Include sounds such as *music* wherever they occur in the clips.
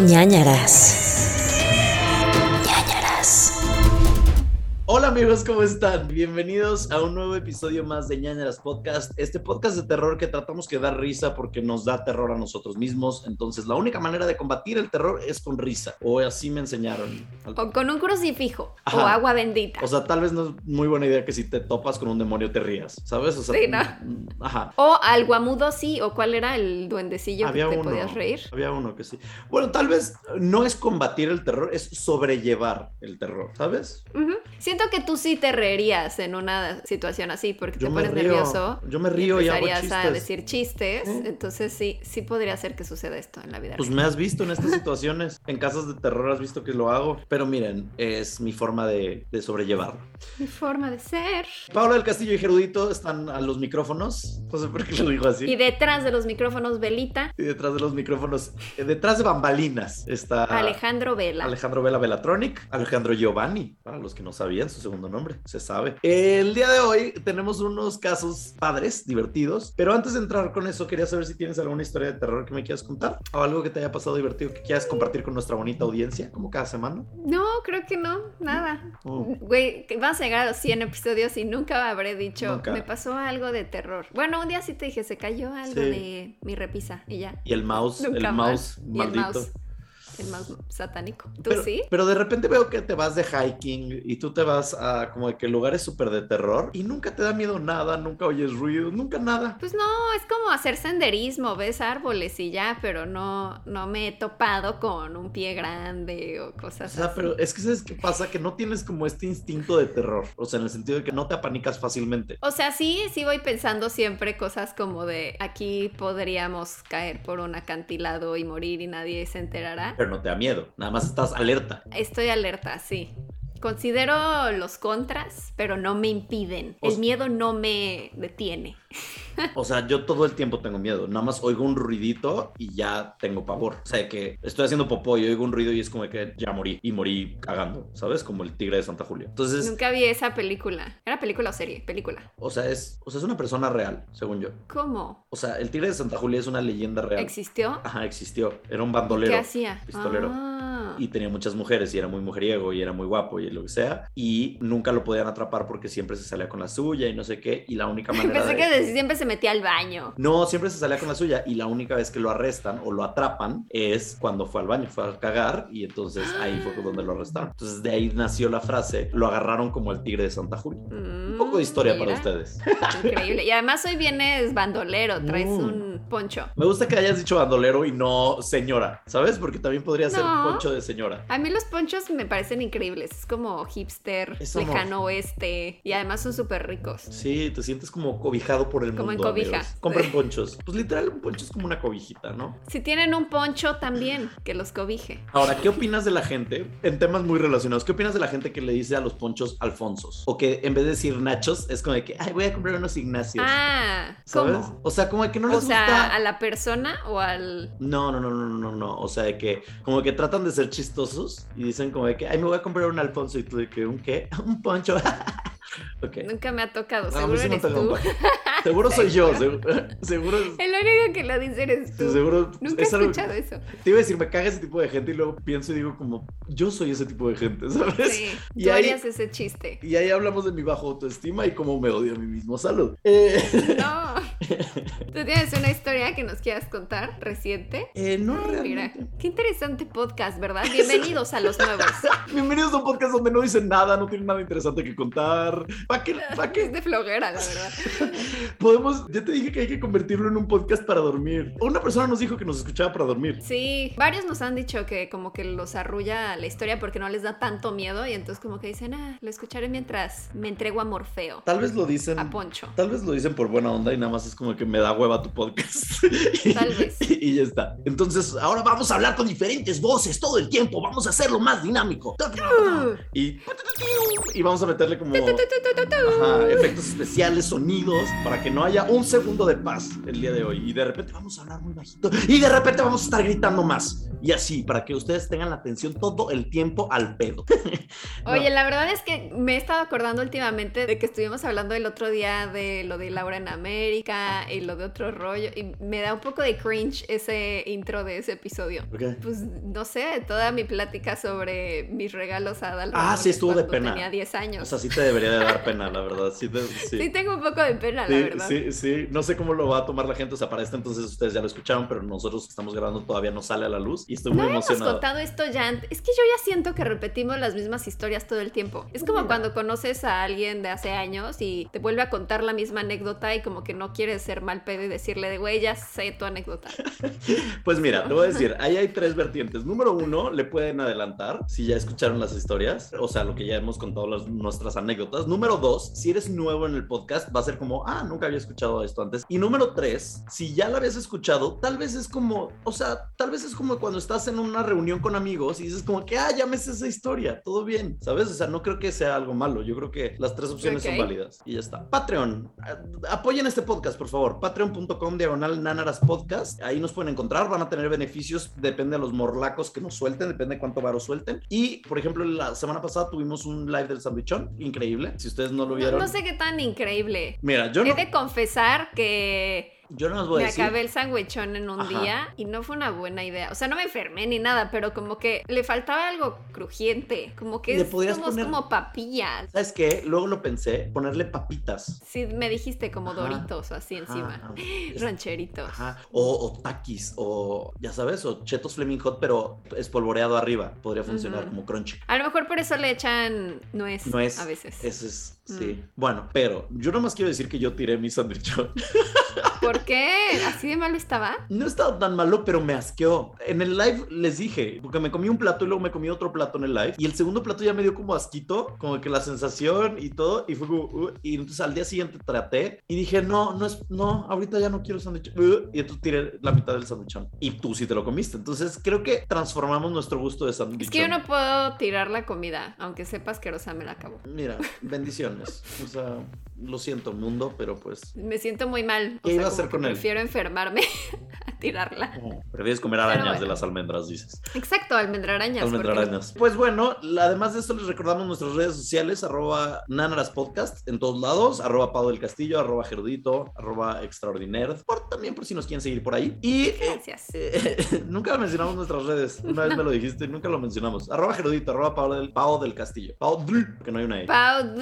ñañaras. Hola amigos, ¿cómo están? Bienvenidos a un nuevo episodio más de Ñañaras Podcast, este podcast de terror que tratamos que da risa porque nos da terror a nosotros mismos, entonces la única manera de combatir el terror es con risa, o así me enseñaron. O con un crucifijo. O agua bendita. O sea, tal vez no es muy buena idea que si te topas con un demonio te rías, ¿sabes? O sea, Sí, ¿no? mm, Ajá. O al guamudo sí. O cuál era el duendecillo Había que te uno, podías reír. Había uno que sí. Bueno, tal vez no es combatir el terror, es sobrellevar el terror, ¿sabes? Ujú. Siento que tú sí te reirías en una situación así porque Yo te pones río, nervioso. yo me río y hago empezarías a chistes. decir chistes. ¿Eh? Entonces sí, sí podría ser que suceda esto en la vida. Pues real. me has visto en estas situaciones. En casas de terror has visto que lo hago. Pero miren, es mi forma de, de sobrellevarlo. Mi forma de ser. Paula del Castillo y Gerudito están a los micrófonos. No sé por qué lo digo así. Y detrás de los micrófonos, Belita, Y detrás de los micrófonos, eh, detrás de bambalinas, está Alejandro Vela. Alejandro Vela Velatronic, Alejandro Giovanni, para los que no sabían su segundo nombre, se sabe. El día de hoy tenemos unos casos padres, divertidos, pero antes de entrar con eso, quería saber si tienes alguna historia de terror que me quieras contar o algo que te haya pasado divertido que quieras compartir con nuestra bonita audiencia, como cada semana. No, creo que no, nada. Oh. Güey, que vas a llegar a los 100 episodios y nunca habré dicho, Nunca. me pasó algo de terror. Bueno, un día sí te dije, se cayó algo Sí. de mi repisa y ya. Y el mouse, Nunca el más. mouse Y el maldito. mouse. El mouse satánico. ¿Tú Pero, sí? pero de repente veo que te vas de hiking y tú te vas a como de que lugares súper de terror y nunca te da miedo nada, nunca oyes ruido, nunca nada. Pues no, es como hacer senderismo, ves árboles y ya, pero no, no me he topado con un pie grande o O cosas sea, así. pero es que ¿sabes qué pasa? Que no tienes como este instinto de terror, o sea, en el sentido de que no te apanicas fácilmente. O sea, sí, sí voy pensando siempre cosas como de aquí podríamos caer por un acantilado y morir y nadie se enterará. Pero no te da miedo, nada más estás alerta. Estoy alerta, sí. Considero los contras, pero no me impiden. El miedo no me detiene. O sea, yo todo el tiempo tengo miedo, nada más oigo un ruidito y ya tengo pavor. O sea, que estoy haciendo popó y oigo un ruido y es como que ya morí y morí cagando, ¿sabes? Como el tigre de Santa Julia. Entonces, Nunca vi esa película. ¿Era película o serie? Película. o sea, es, o sea, es una persona real, según yo. ¿Cómo? O sea, el tigre de Santa Julia es una leyenda real. ¿Existió? Ajá, existió. Era un bandolero. ¿Qué hacía? Pistolero. Ah. Y tenía muchas mujeres y era muy mujeriego y era muy guapo y lo que sea. Y nunca lo podían atrapar porque siempre se salía con la suya y no sé qué. Y la única *laughs* manera Pensé de... que desde siempre se metía al baño. No, siempre se salía con la suya y la única vez que lo arrestan o lo atrapan es cuando fue al baño, fue a cagar y entonces ahí fue donde lo arrestaron. Entonces de ahí nació la frase, lo agarraron como el tigre de Santa Julia. Un poco de historia para Mm, mira. ustedes. Increíble. Y además hoy vienes bandolero, traes Mm. un poncho. Me gusta que hayas dicho bandolero y no señora, ¿sabes? Porque también podría ser No. poncho de señora. A mí los ponchos me parecen increíbles. Es como hipster, Es lejano oeste. Y además son súper ricos. Sí, te sientes como cobijado por el Como en mundo. cobija. amigos. Compren Sí. ponchos. Pues literal, un poncho es como una cobijita, ¿no? Si tienen un poncho también, que los cobije. Ahora, ¿qué opinas de la gente, en temas muy relacionados, qué opinas de la gente que le dice a los ponchos Alfonsos? O que en vez de decir Nachos, es como de que, ay, voy a comprar unos Ignacios. Ah, ¿Sabes? ¿cómo? O sea, como que no les o sea, gusta. a la persona o al... No, no, no, no, no, no. O sea, de que como que tratan de ser chistosos y dicen como de que, ay, me voy a comprar un Alfonso y tú de que, ¿un qué? *laughs* Un poncho. *laughs* Nunca me ha tocado, seguro eres tú. Seguro soy yo, *laughs* seguro. seguro es- El único que lo dice eres tú. Seguro Nunca he es algo- escuchado eso. Te iba a decir, me caga ese tipo de gente y luego pienso y digo como, yo soy ese tipo de gente, ¿sabes? Sí, Y tú ahí- harías ese chiste. Y ahí hablamos de mi bajo autoestima y cómo me odio a mí mismo. Salud. Eh, No. *laughs* ¿Tú tienes una historia que nos quieras contar reciente? eh, no, Ay, mira, qué interesante podcast, ¿verdad? Bienvenidos a los nuevos. *laughs* Bienvenidos a un podcast donde no dicen nada, no tienen nada interesante que contar. ¿Para qué? *laughs* ¿Para Es de flojera, la verdad. *laughs* Podemos, ya te dije que hay que convertirlo en un podcast para dormir. Una persona nos dijo que nos escuchaba para dormir. Sí, varios nos han dicho que como que los arrulla la historia porque no les da tanto miedo y entonces como que dicen, ah, lo escucharé mientras me entrego a Morfeo, Tal vez lo dicen. a Poncho. Tal vez lo dicen por buena onda y nada más es como que me da hueva tu podcast. *laughs* Tal vez. Y, y ya está. Entonces, ahora vamos a hablar con diferentes voces todo el tiempo. Vamos a hacerlo más dinámico. Y, y vamos a meterle como ajá, efectos especiales, sonidos, para que no haya un segundo de paz el día de hoy. Y de repente vamos a hablar muy bajito. Y de repente vamos a estar gritando más. y así, para que ustedes tengan la atención todo el tiempo al pedo. *laughs* Oye, la verdad es que me he estado acordando últimamente de que estuvimos hablando el otro día de lo de Laura en América y lo de otro rollo, y me da un poco de cringe ese intro de ese episodio. Pues no sé, toda mi plática sobre mis regalos a Adal. Ah, sí, estuvo de pena. Tenía 10 años. O sea, sí te debería de dar pena, la verdad. Sí, sí. tengo un poco de pena, la verdad. Sí, sí. No sé cómo lo va a tomar la gente. O sea, para este entonces ustedes ya lo escucharon, pero nosotros que estamos grabando todavía no sale a la luz y estoy muy emocionado. hemos contado esto ya. Es que yo ya siento que repetimos las mismas historias todo el tiempo. Es como cuando conoces a alguien de hace años y te vuelve a contar la misma anécdota y como que no quieres ser mal pedo y decirle de, güey, ya sé tu anécdota. *laughs* pues mira, te voy a decir, ahí hay tres vertientes. Número uno, le pueden adelantar si ya escucharon las historias, o sea, lo que ya hemos contado las, nuestras anécdotas. Número dos, si eres nuevo en el podcast, va a ser como, ah, nunca había escuchado esto antes. Y número tres, si ya lo habías escuchado, tal vez es como, o sea, tal vez es como cuando estás en una reunión con amigos y dices como que, ah, ya me sé esa historia, todo bien, ¿sabes? O sea, no creo que sea algo malo. Yo creo que las tres opciones son válidas y ya está. Patreon, apoyen este podcast, por favor. Patreon.com diagonal Nanaras Podcast. Ahí nos pueden encontrar, van a tener beneficios, depende de los morlacos que nos suelten, depende de cuánto varo suelten. Y, por ejemplo, la semana pasada tuvimos un live del sandwichón, increíble. Si ustedes no lo vieron. No, no sé qué tan increíble. Mira, yo He no... de confesar que yo no os voy me a decir. Me acabé el sandwichón en un día y no fue una buena idea. O sea, no me enfermé ni nada, pero como que le faltaba algo crujiente. Como que es como, papillas. ¿Sabes qué? Luego lo pensé, ponerle papitas. Sí, me dijiste como doritos o así encima. *laughs* Rancheritos. Ajá. O, o taquis, o ya sabes, o chetos Fleming Hot, pero espolvoreado arriba. Podría funcionar como crunchy. A lo mejor por eso le echan nuez, nuez a veces. Ese es, sí. Mm. Bueno, pero yo nomás quiero decir que yo tiré mi sandwichón. *laughs* ¿Por qué? ¿Así de malo estaba? No estaba tan malo, pero me asqueó. En el live les dije, porque me comí un plato y luego me comí otro plato en el live. Y el segundo plato ya me dio como asquito, como que la sensación y todo. Y fue como, uh, y entonces al día siguiente traté y dije, no, no es, no, ahorita ya no quiero sándwich. Uh, y entonces tiré la mitad del sándwichón. Y tú sí te lo comiste. Entonces creo que transformamos nuestro gusto de sándwich. Es que yo no puedo tirar la comida, aunque sepa asquerosa me la acabo. Mira, bendiciones. o sea, lo siento, mundo, pero pues. Me siento muy mal. ¿Qué iba a hacer con él? Prefiero enfermarme *laughs* a tirarla. prefieres comer arañas de las almendras, dices. Exacto, almendrarañas. Almendrarañas. Pues bueno, además de esto, les recordamos nuestras redes sociales: arroba Nanaras Podcast en todos lados, arroba Pado del Castillo, arroba Gerudito, arroba Extraordinaire. Por, también por si nos quieren seguir por ahí. Y. Eh, Gracias. Eh, *laughs* nunca mencionamos nuestras redes. Una vez me lo dijiste nunca lo mencionamos. Arroba Gerudito, arroba Pado del, Pau del Castillo. Pau que no hay una E. Pau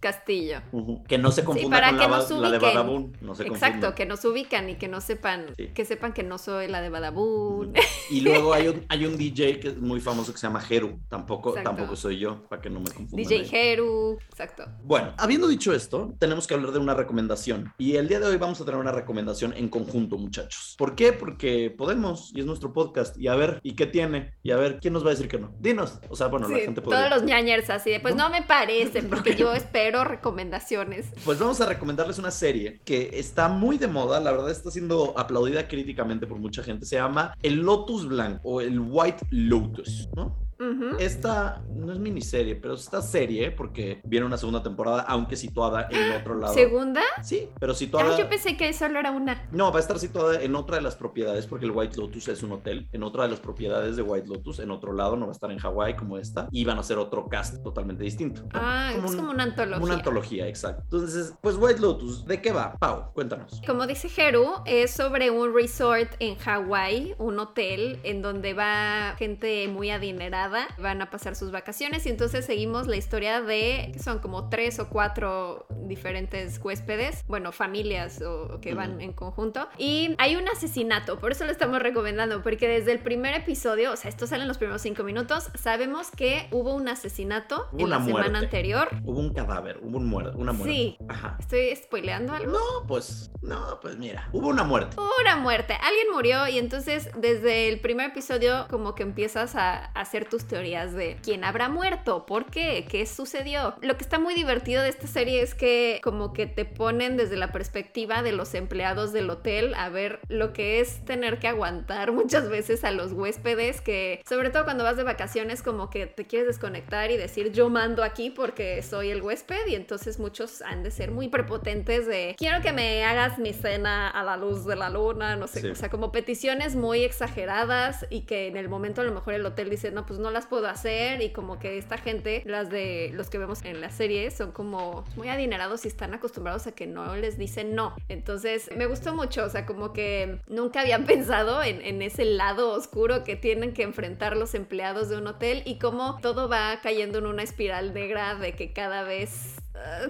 Castillo. Que no se confunda con la, la, de Badabun. No se Exacto, que nos ubican y que no sepan, que sepan que no soy la de Badabun. Y luego hay un, hay un DJ que es muy famoso que se llama Heru. Tampoco, tampoco soy yo, para que no me confundan. DJ Heru, exacto. Bueno, habiendo dicho esto, tenemos que hablar de una recomendación. Y el día de hoy vamos a tener una recomendación en conjunto, muchachos. ¿Por qué? Porque podemos, y es nuestro podcast. Y a ver, ¿y qué tiene? Y a ver, ¿quién nos va a decir que no? Dinos. O sea, bueno, la gente puede. Todos los ñañers así de, pues no, me parece, porque yo *laughs* espero recomendaciones. Pues vamos a recomendarles una serie que está muy de moda, la verdad está siendo aplaudida críticamente por mucha gente. Se llama El Lotus Blanco o el White Lotus, ¿no? Esta no es miniserie, pero esta serie, porque viene una segunda temporada, aunque situada en otro lado. ¿Segunda? Sí, pero situada. Ah, yo pensé que solo era una. No, va a estar situada en otra de las propiedades, porque el White Lotus es un hotel. En otra de las propiedades de White Lotus, en otro lado, no va a estar en Hawái como esta, y van a ser otro cast totalmente distinto. Ah, es como una antología. Una antología, exacto. Entonces, pues White Lotus, ¿de qué va? Pau, cuéntanos. Como dice Heru, es sobre un resort en Hawái, un hotel en donde va gente muy adinerada van a pasar sus vacaciones y entonces seguimos la historia de, son como tres o cuatro diferentes huéspedes, bueno, familias o, que van en conjunto. Y hay un asesinato, por eso lo estamos recomendando, porque desde el primer episodio, o sea, esto sale en los primeros cinco minutos, sabemos que hubo un asesinato en la semana anterior. Hubo un cadáver, hubo un muerte, una muerte. Sí. ¿Estoy spoileando algo? No, pues, no, pues mira, hubo una muerte. Hubo una muerte, alguien murió y entonces desde el primer episodio como que empiezas a hacer tus sus teorías de quién habrá muerto, por qué, qué sucedió. Lo que está muy divertido de esta serie es que como que te ponen desde la perspectiva de los empleados del hotel a ver lo que es tener que aguantar *laughs* muchas veces a los huéspedes que sobre todo cuando vas de vacaciones como que te quieres desconectar y decir yo mando aquí porque soy el huésped y entonces muchos han de ser muy prepotentes de quiero que me hagas mi cena a la luz de la luna, no sé, o sea, como peticiones muy exageradas y que en el momento a lo mejor el hotel dice, no, pues no las puedo hacer y como que esta gente, las de los que vemos en la serie, son como muy adinerados y están acostumbrados a que no les dicen no. Entonces me gustó mucho, o sea, como que nunca habían *laughs* pensado en, en ese lado oscuro que tienen que enfrentar los empleados de un hotel y cómo todo va cayendo en una espiral negra de que cada vez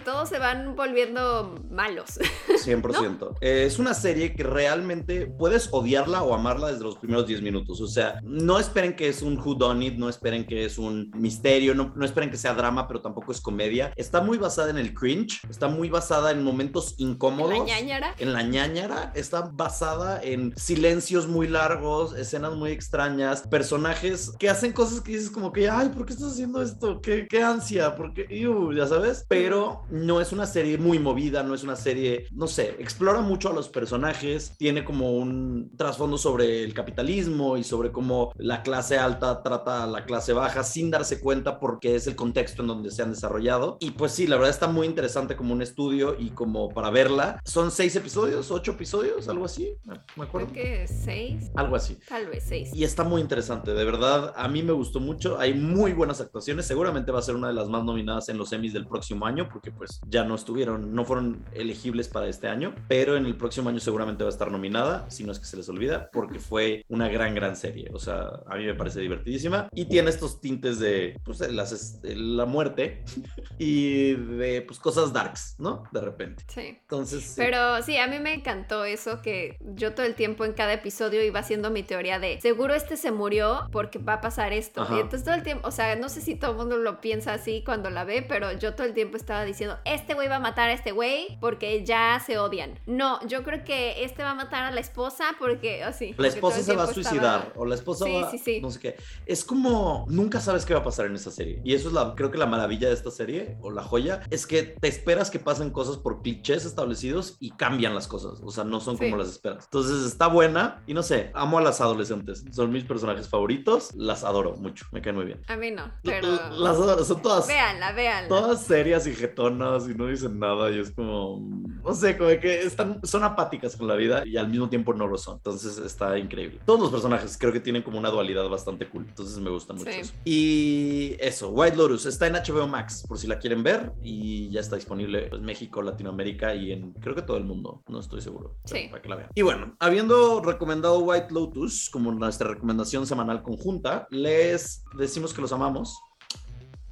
todos se van volviendo malos. *laughs* 100%. Eh, es una serie que realmente puedes odiarla o amarla desde los primeros 10 minutos. O sea, no esperen que es un who done it, no esperen que es un misterio, no, no esperen que sea drama, pero tampoco es comedia. Está muy basada en el cringe, está muy basada en momentos incómodos. ¿En la ñañara? En la ñañara. Está basada en silencios muy largos, escenas muy extrañas, personajes que hacen cosas que dices como que, ay, ¿por qué estás haciendo esto? ¿Qué, qué ansia? ¿Por qué? ya sabes. Pero no es una serie muy movida, no es una serie, no sé, explora mucho a los personajes, tiene como un trasfondo sobre el capitalismo y sobre cómo la clase alta trata a la clase baja sin darse cuenta porque es el contexto en donde se han desarrollado. Y pues sí, la verdad está muy interesante como un estudio y como para verla. Son seis episodios, ocho episodios, algo así, me acuerdo. Creo que seis. Algo así. Tal vez seis. Y está muy interesante, de verdad, a mí me gustó mucho, hay muy buenas actuaciones, seguramente va a ser una de las más nominadas en los Emmys del próximo año porque pues ya no estuvieron, no fueron elegibles para este año, pero en el próximo año seguramente va a estar nominada, si no es que se les olvida, porque fue una gran, gran serie. O sea, a mí me parece divertidísima y tiene estos tintes de, pues, las, la muerte *laughs* y de, pues, cosas darks, ¿no? De repente. Sí. Entonces... Pero sí, a mí me encantó eso que yo todo el tiempo en cada episodio iba haciendo mi teoría de, seguro este se murió porque va a pasar esto. Y entonces todo el tiempo, o sea, no sé si todo el mundo lo piensa así cuando la ve, pero yo todo el tiempo estaba diciendo, este güey va a matar a este güey porque ya se odian. No, yo creo que este va a matar a la esposa porque así. la esposa se va a suicidar o la esposa va, no sé qué. Es como nunca sabes qué va a pasar en esta serie y eso es la creo que la maravilla de esta serie o la joya es que te esperas que pasen cosas por clichés establecidos y cambian las cosas, o sea, no son como las esperas. Entonces está buena y no sé, amo a las adolescentes, son mis personajes favoritos, las adoro mucho, me caen muy bien. A mí no, pero las adoro, son todas Véanla, véanla. Todas serias y jetonas y no dicen nada y es como, no sé, como que están, son apáticas con la vida y al mismo tiempo no lo son. Entonces está increíble. Todos los personajes creo que tienen como una dualidad bastante cool. Entonces me gusta mucho eso. Y eso, White Lotus está en HBO Max por si la quieren ver y ya está disponible en México, Latinoamérica y en creo que todo el mundo. No estoy seguro. Sí. Para que la vean. Y bueno, habiendo recomendado White Lotus como nuestra recomendación semanal conjunta, les decimos que los amamos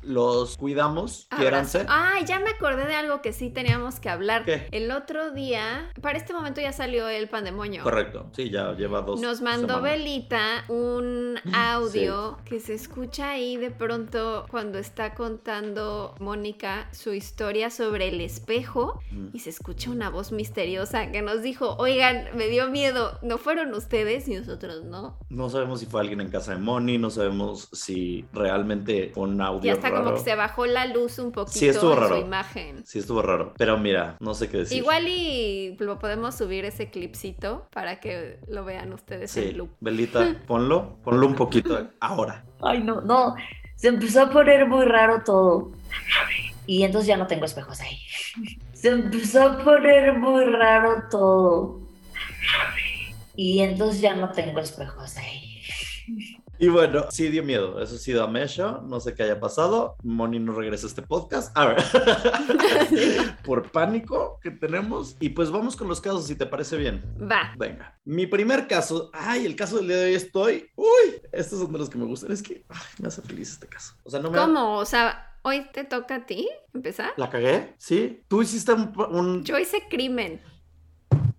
los cuidamos, quiéranse. Ay, ya me acordé de algo que sí teníamos que hablar. El otro día, para este momento ya salió el pandemonio. Correcto, sí, ya lleva dos. Nos mandó Belita un audio que se escucha ahí de pronto cuando está contando Mónica su historia sobre el espejo y se escucha una voz misteriosa que nos dijo, oigan, me dio miedo, no fueron ustedes y nosotros no. No sabemos si fue alguien en casa de Moni, no sabemos si realmente fue un audio como que se bajó la luz un poquito sí, estuvo raro. su imagen. Sí, estuvo raro. Pero mira, no sé qué decir. Igual y lo podemos subir ese clipcito para que lo vean ustedes sí. en loop. Belita, *laughs* ponlo, ponlo un poquito ahora. Ay, no, no. Se empezó a poner muy raro todo. Y entonces ya no tengo espejos ahí. *laughs* Se empezó a poner muy raro todo. Y entonces ya no tengo espejos ahí. *laughs* Y bueno, sí dio miedo, eso sí da mecho, no sé qué haya pasado, Moni no regresa a este podcast, a ver, *laughs* por pánico que tenemos, y pues vamos con los casos, si te parece bien. Va. Venga, mi primer caso, ay, el caso del día de hoy estoy, uy, estos son de los que me gustan, es que ay, me hace feliz este caso. O sea, no me... ¿Cómo? O sea, hoy te toca a ti empezar. ¿La cagué? Sí, tú hiciste un... un... Yo hice crimen.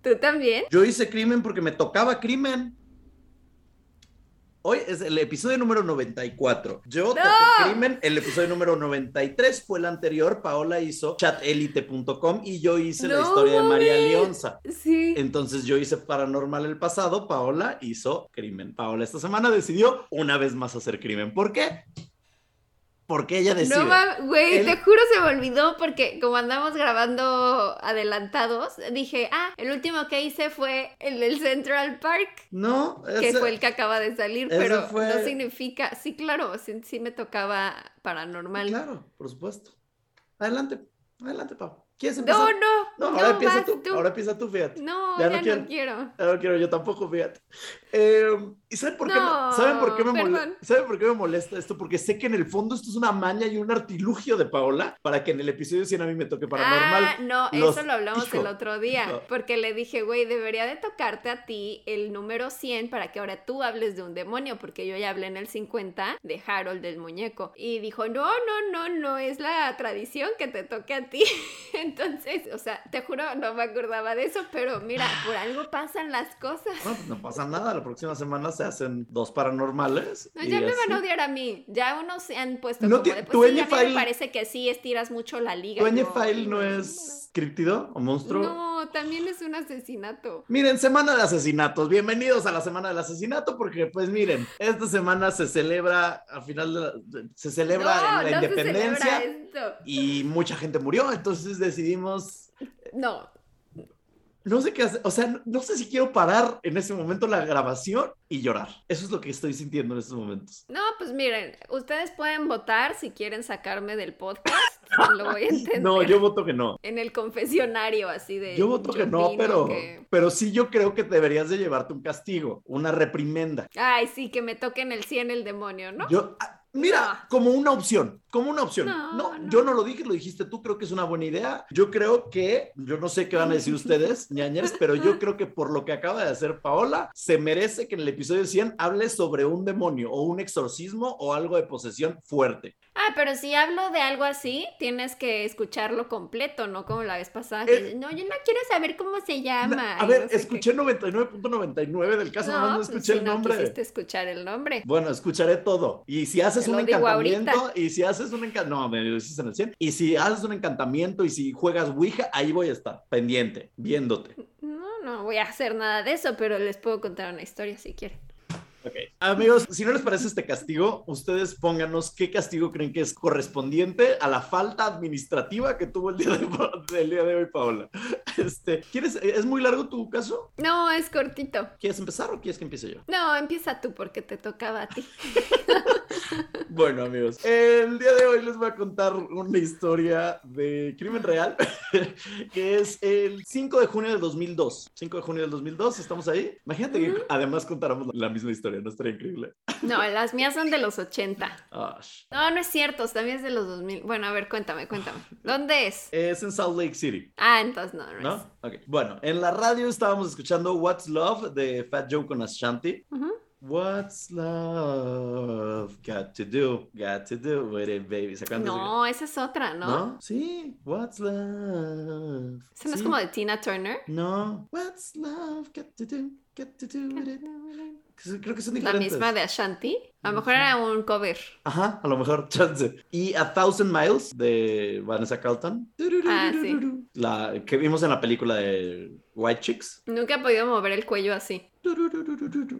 ¿Tú también? Yo hice crimen porque me tocaba crimen. Hoy es el episodio número 94. Yo ¡No! toqué crimen. El episodio número 93 fue el anterior. Paola hizo chatelite.com y yo hice la ¡No historia de María! Leonza. Sí. Entonces yo hice paranormal el pasado, Paola hizo crimen. Paola esta semana decidió una vez más hacer crimen. ¿Por qué? Porque ella decide. No mames, güey, te juro se me olvidó porque como andamos grabando adelantados, dije, ah, el último que hice fue el del Central Park, No, que ese- fue el que acaba de salir, ese pero fue- no significa, sí, claro, sí, sí me tocaba paranormal. Claro, por supuesto. Adelante, adelante, Pau. ¿Quieres No, empezar? no, No, no, ahora empieza vas tú, Ahora empieza tú, fíjate. No, Ya ya, no quiero. no quiero. Ah, No quiero yo tampoco, fíjate. Eh, ¿Y saben por, qué me, No, ¿saben, por qué me mole- perdón. ¿saben por qué me molesta esto? Porque sé que en el fondo esto es una maña y un artilugio de Paola para que en el episodio 100 a mí me toque paranormal. Ah, no, Los- eso lo hablamos hijo, el otro día, porque le dije, güey, debería de tocarte a ti el número 100 para que ahora tú hables de un demonio, porque yo ya hablé en el 50 de Harold del muñeco. Y dijo, no, no, no, no, es la tradición que te toque a ti. *laughs* Entonces, o sea, te juro, no me acordaba de eso, pero mira, por algo pasan las cosas. No, pues no pasa nada. La próxima semana se hacen dos paranormales. No, ya me van a odiar a mí. Ya unos se han puesto No como de, tu pues sí, File- me parece que sí estiras mucho la liga. ¿Tu yo, File no "Bueno, es criptido o monstruo? No, también es un asesinato. Miren, semana de asesinatos. Bienvenidos a la semana del asesinato, porque, pues, miren, esta semana se celebra, al final de la- se celebra no, la no se independencia celebra y mucha gente murió. Entonces decidimos, No, no sé qué hacer, o sea, no, no sé si quiero parar en ese momento la grabación y llorar. Eso es lo que estoy sintiendo en estos momentos. no, pues miren, ustedes pueden votar si quieren sacarme del podcast. *laughs* Lo voy a entender. No, yo voto que no. En el confesionario, así de. Yo voto que no, pero, que- pero sí yo creo que deberías de llevarte un castigo, una reprimenda. Ay, sí, que me toquen el 100 el demonio, ¿no? Yo, mira, como una opción, como una opción. No, No, no. yo no lo dije, lo dijiste tú, creo que es una buena idea. Yo creo que, yo no sé qué van a decir *laughs* ustedes, ñañeres, pero yo creo que por lo que acaba de hacer Paola, se merece que en el episodio 100 hable sobre un demonio o un exorcismo o algo de posesión fuerte. Ah, pero si hablo de algo así, tienes que escucharlo completo, no como la vez pasada. que Eh, dices, no, yo no quiero saber cómo se llama. A ver, no sé escuché 99.99 del caso, nomás no pues escuché si el no nombre. quisiste escuchar el nombre. Bueno, escucharé todo. Y si haces Te un encantamiento, ahorita. y si haces un encantamiento, no, me lo dices en el 100. Y si haces un encantamiento y si juegas Ouija, ahí voy a estar, pendiente, viéndote. No, no voy a hacer nada de eso, pero les puedo contar una historia si quieren. Ok. Amigos, si no les parece este castigo, ustedes pónganos qué castigo creen que es correspondiente a la falta administrativa que tuvo el día de, *laughs* el día de hoy, Paola. Este, ¿quieres, ¿Es muy largo tu caso? No, es cortito. ¿Quieres empezar o quieres que empiece yo? No, empieza tú porque te tocaba a ti. *laughs* Bueno, amigos, el día de hoy les voy a contar una historia de crimen real, *laughs* que es el 5 de junio del 2002. 5 de junio del 2002, ¿estamos ahí? Imagínate que además contáramos la misma historia, ¿no estaría increíble? No, las mías son de los 80. Ah, No, no es cierto, también es de los 2000. Bueno, a ver, cuéntame, cuéntame. ¿Dónde es? Es en Salt Lake City. Ah, entonces no, no, es. ¿No? Ok. Bueno, en la radio estábamos escuchando What's Love de Fat Joe con Ashanti. Ujú. What's love got to do, got to do with it, baby. ¿Se No, esa es otra, ¿no? ¿No? Sí, What's Love. ¿Esa no es como de Tina Turner? No. What's love got to do, got to do with it. Creo que son La diferentes. misma de Ashanti. A lo mejor era un cover. Ajá, a lo mejor, *laughs* chance. Y A Thousand Miles de Vanessa Carlton. Ah, sí. La que vimos en la película de White Chicks. Nunca he podido mover el cuello así.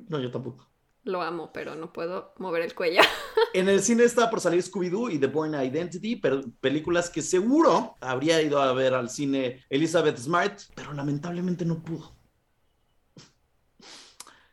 No, yo tampoco. Lo amo, pero no puedo mover el cuello. *laughs* En el cine estaba por salir Scooby-Doo y The Bourne Identity, pero películas que seguro habría ido a ver al cine Elizabeth Smart, pero lamentablemente no pudo.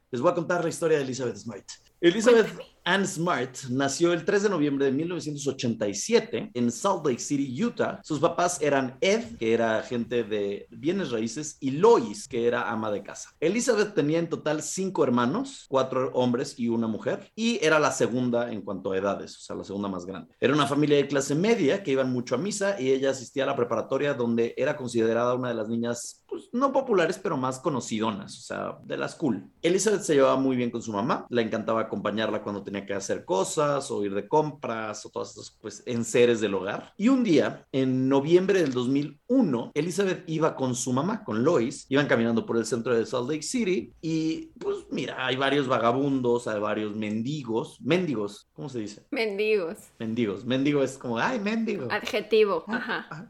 Les voy a contar la historia de Elizabeth Smart. Elizabeth Cuéntame. Ann Smart nació el 3 de noviembre de 1987 en Salt Lake City, Utah. Sus papás eran Ed, que era agente de bienes raíces, y Lois, que era ama de casa. Elizabeth tenía en total cinco hermanos, cuatro hombres y una mujer, y era la segunda en cuanto a edades, o sea, la segunda más grande. Era una familia de clase media que iban mucho a misa y ella asistía a la preparatoria donde era considerada una de las niñas pues, no populares, pero más conocidonas, o sea, de las cool. Elizabeth se llevaba muy bien con su mamá, le encantaba acompañarla cuando tenía que hacer cosas o ir de compras o todas esas pues enseres del hogar. Y un día, en noviembre del 2001, Elizabeth iba con su mamá, con Lois, iban caminando por el centro de Salt Lake City y pues mira, hay varios vagabundos, hay varios mendigos, mendigos, ¿cómo se dice? Mendigos. Mendigos, mendigo es como, ay, mendigo. Adjetivo, ajá.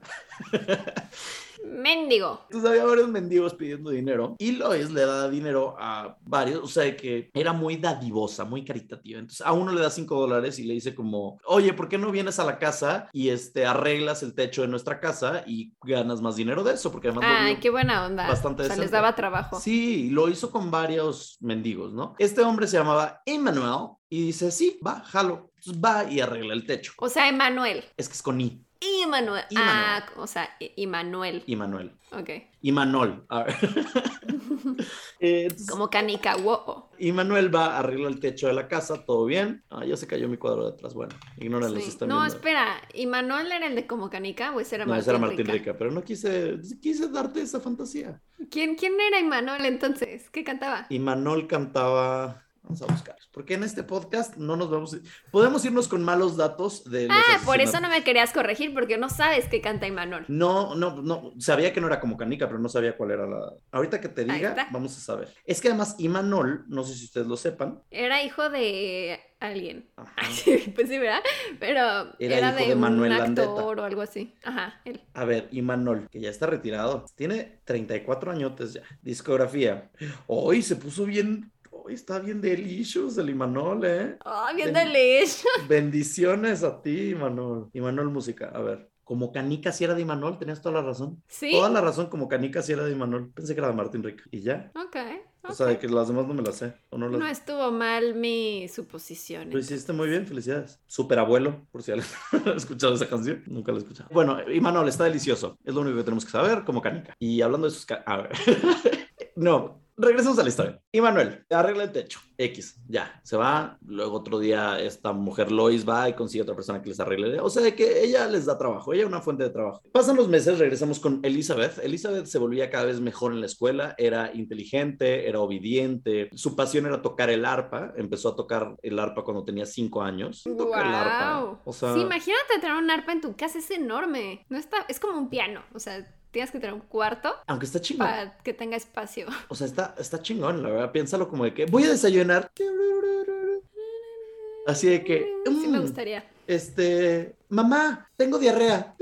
*laughs* Mendigo. Entonces había varios mendigos pidiendo dinero y Lois le da dinero a varios, o sea que era muy dadivosa, muy caritativa. Entonces a uno le da cinco dólares y le dice como, oye, ¿por qué no vienes a la casa y este arreglas el techo de nuestra casa y ganas más dinero de eso? Porque además... Ay, qué buena onda. Bastante o sea, les daba trabajo. Sí, lo hizo con varios mendigos, ¿no? Este hombre se llamaba Emmanuel y dice, sí, va, jalo. Entonces va y arregla el techo. O sea, Emanuel. Es que es con I. Immanuel. Ah, o sea, Immanuel. Immanuel. Ok. Imanol. *laughs* eh, Como canica, wow. Imanuel va, arregla el techo de la casa, todo bien. Ah, ya se cayó mi cuadro de atrás. Bueno, ignórenlo sí. si están No, viendo. espera. ¿Imanuel era el de como canica o ese era No, Martín ese era Martín Rica? Rica, pero no quise, quise darte esa fantasía. ¿Quién, ¿Quién era Imanuel entonces? ¿Qué cantaba? Imanol cantaba. Vamos a buscar. Porque en este podcast no nos vamos. Podemos irnos con malos datos de. Ah, por eso no me querías corregir, porque no sabes qué canta Imanol. No, no, no, sabía que no era como canica, pero no sabía cuál era la. Ahorita que te diga, vamos a saber. Es que además Imanol, no sé si ustedes lo sepan. Era hijo de alguien. Ajá. *laughs* Sí, pues sí, ¿verdad? Pero Era era, hijo de, de Manuel un Landeta. actor o algo así. Ajá, él. A ver, Imanol, que ya está retirado, tiene 34 añotes ya. Discografía. Hoy se puso bien. Está bien delicious el Imanol, ¿eh? Ay, viéndole eso. Bendiciones a ti, Imanol. Imanol Música. A ver, como Canica si era de Imanol, tenías toda la razón. Sí. Toda la razón, como Canica si era de Imanol. Pensé que era de Martín Rica. Y ya. Ok. O sea, de que las demás no me las sé. O no las... No estuvo mal mi suposición. Lo hiciste muy bien, felicidades. Super abuelo, por si alguien *laughs* ha escuchado esa canción. Nunca la he escuchado. Bueno, Imanol está delicioso. Es lo único que tenemos que saber, como canica. Y hablando de sus... A ver. *laughs* no, regresemos a la historia. Imanuel arregla el techo. X, ya, se va. Luego otro día esta mujer Lois va y consigue otra persona que les arregle. O sea, de que ella les da trabajo. Ella es una fuente de trabajo. Pasan los meses, regresamos con Elizabeth. Elizabeth se volvía cada vez mejor en la escuela. Era inteligente, era obediente. Su pasión era tocar el arpa. Empezó a tocar el arpa cuando tenía cinco años. Toca el arpa. Wow. O sea, Sí, imagínate tener un arpa en tu casa, es enorme. No está, es como un piano. O sea, tienes que tener un cuarto aunque está chingón. para que tenga espacio. O sea, está, está chingón, la verdad. Piénsalo como de que voy a desayunar. Así de que. Sí me mm, gustaría. Este. Mamá, tengo diarrea.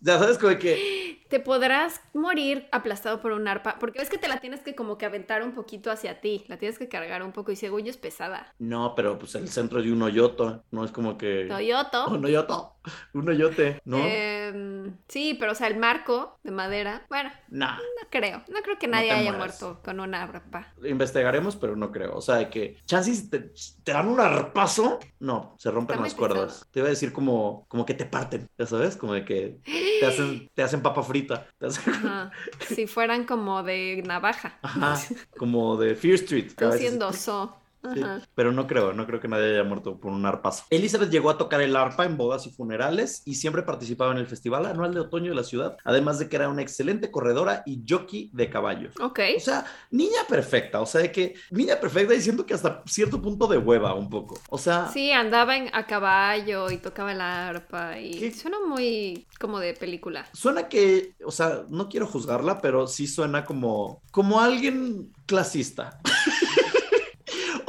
Ya sabes, como de que. Te podrás morir aplastado por un arpa, porque ves que te la tienes que como que aventar un poquito hacia ti, la tienes que cargar un poco y según yo es pesada. No, pero pues el centro es de un hoyoto. No es como que. Toyoto. Un hoyoto. *laughs* Un hoyote, ¿no? Em, sí, pero o sea, el marco de madera, bueno, Nah. no creo, no creo que nadie haya muerto con una arpa. Investigaremos, pero no creo. O sea, de que chances te, te dan un arpazo. No, se rompen Está las cuerdas. pesado. Te iba a decir como, como que te parten, ya sabes, como de que te hacen, *gasps* te hacen papa frita. Te hacen- Ajá. si fueran como de navaja. Ajá, *laughs* como de Fear Street. Tú siendo so. Sí, pero no creo, no creo que nadie haya muerto por un arpazo. Elizabeth llegó a tocar el arpa en bodas y funerales y siempre participaba en el Festival Anual de Otoño de la ciudad, además de que era una excelente corredora y jockey de caballos. Ok. O sea, niña perfecta, o sea, de que niña perfecta diciendo que hasta cierto punto de hueva un poco. O sea, Sí, andaba en- a caballo y tocaba el arpa y ¿Qué? suena muy como de película. suena que, o sea, no quiero juzgarla, pero sí suena como, como alguien clasista. *laughs*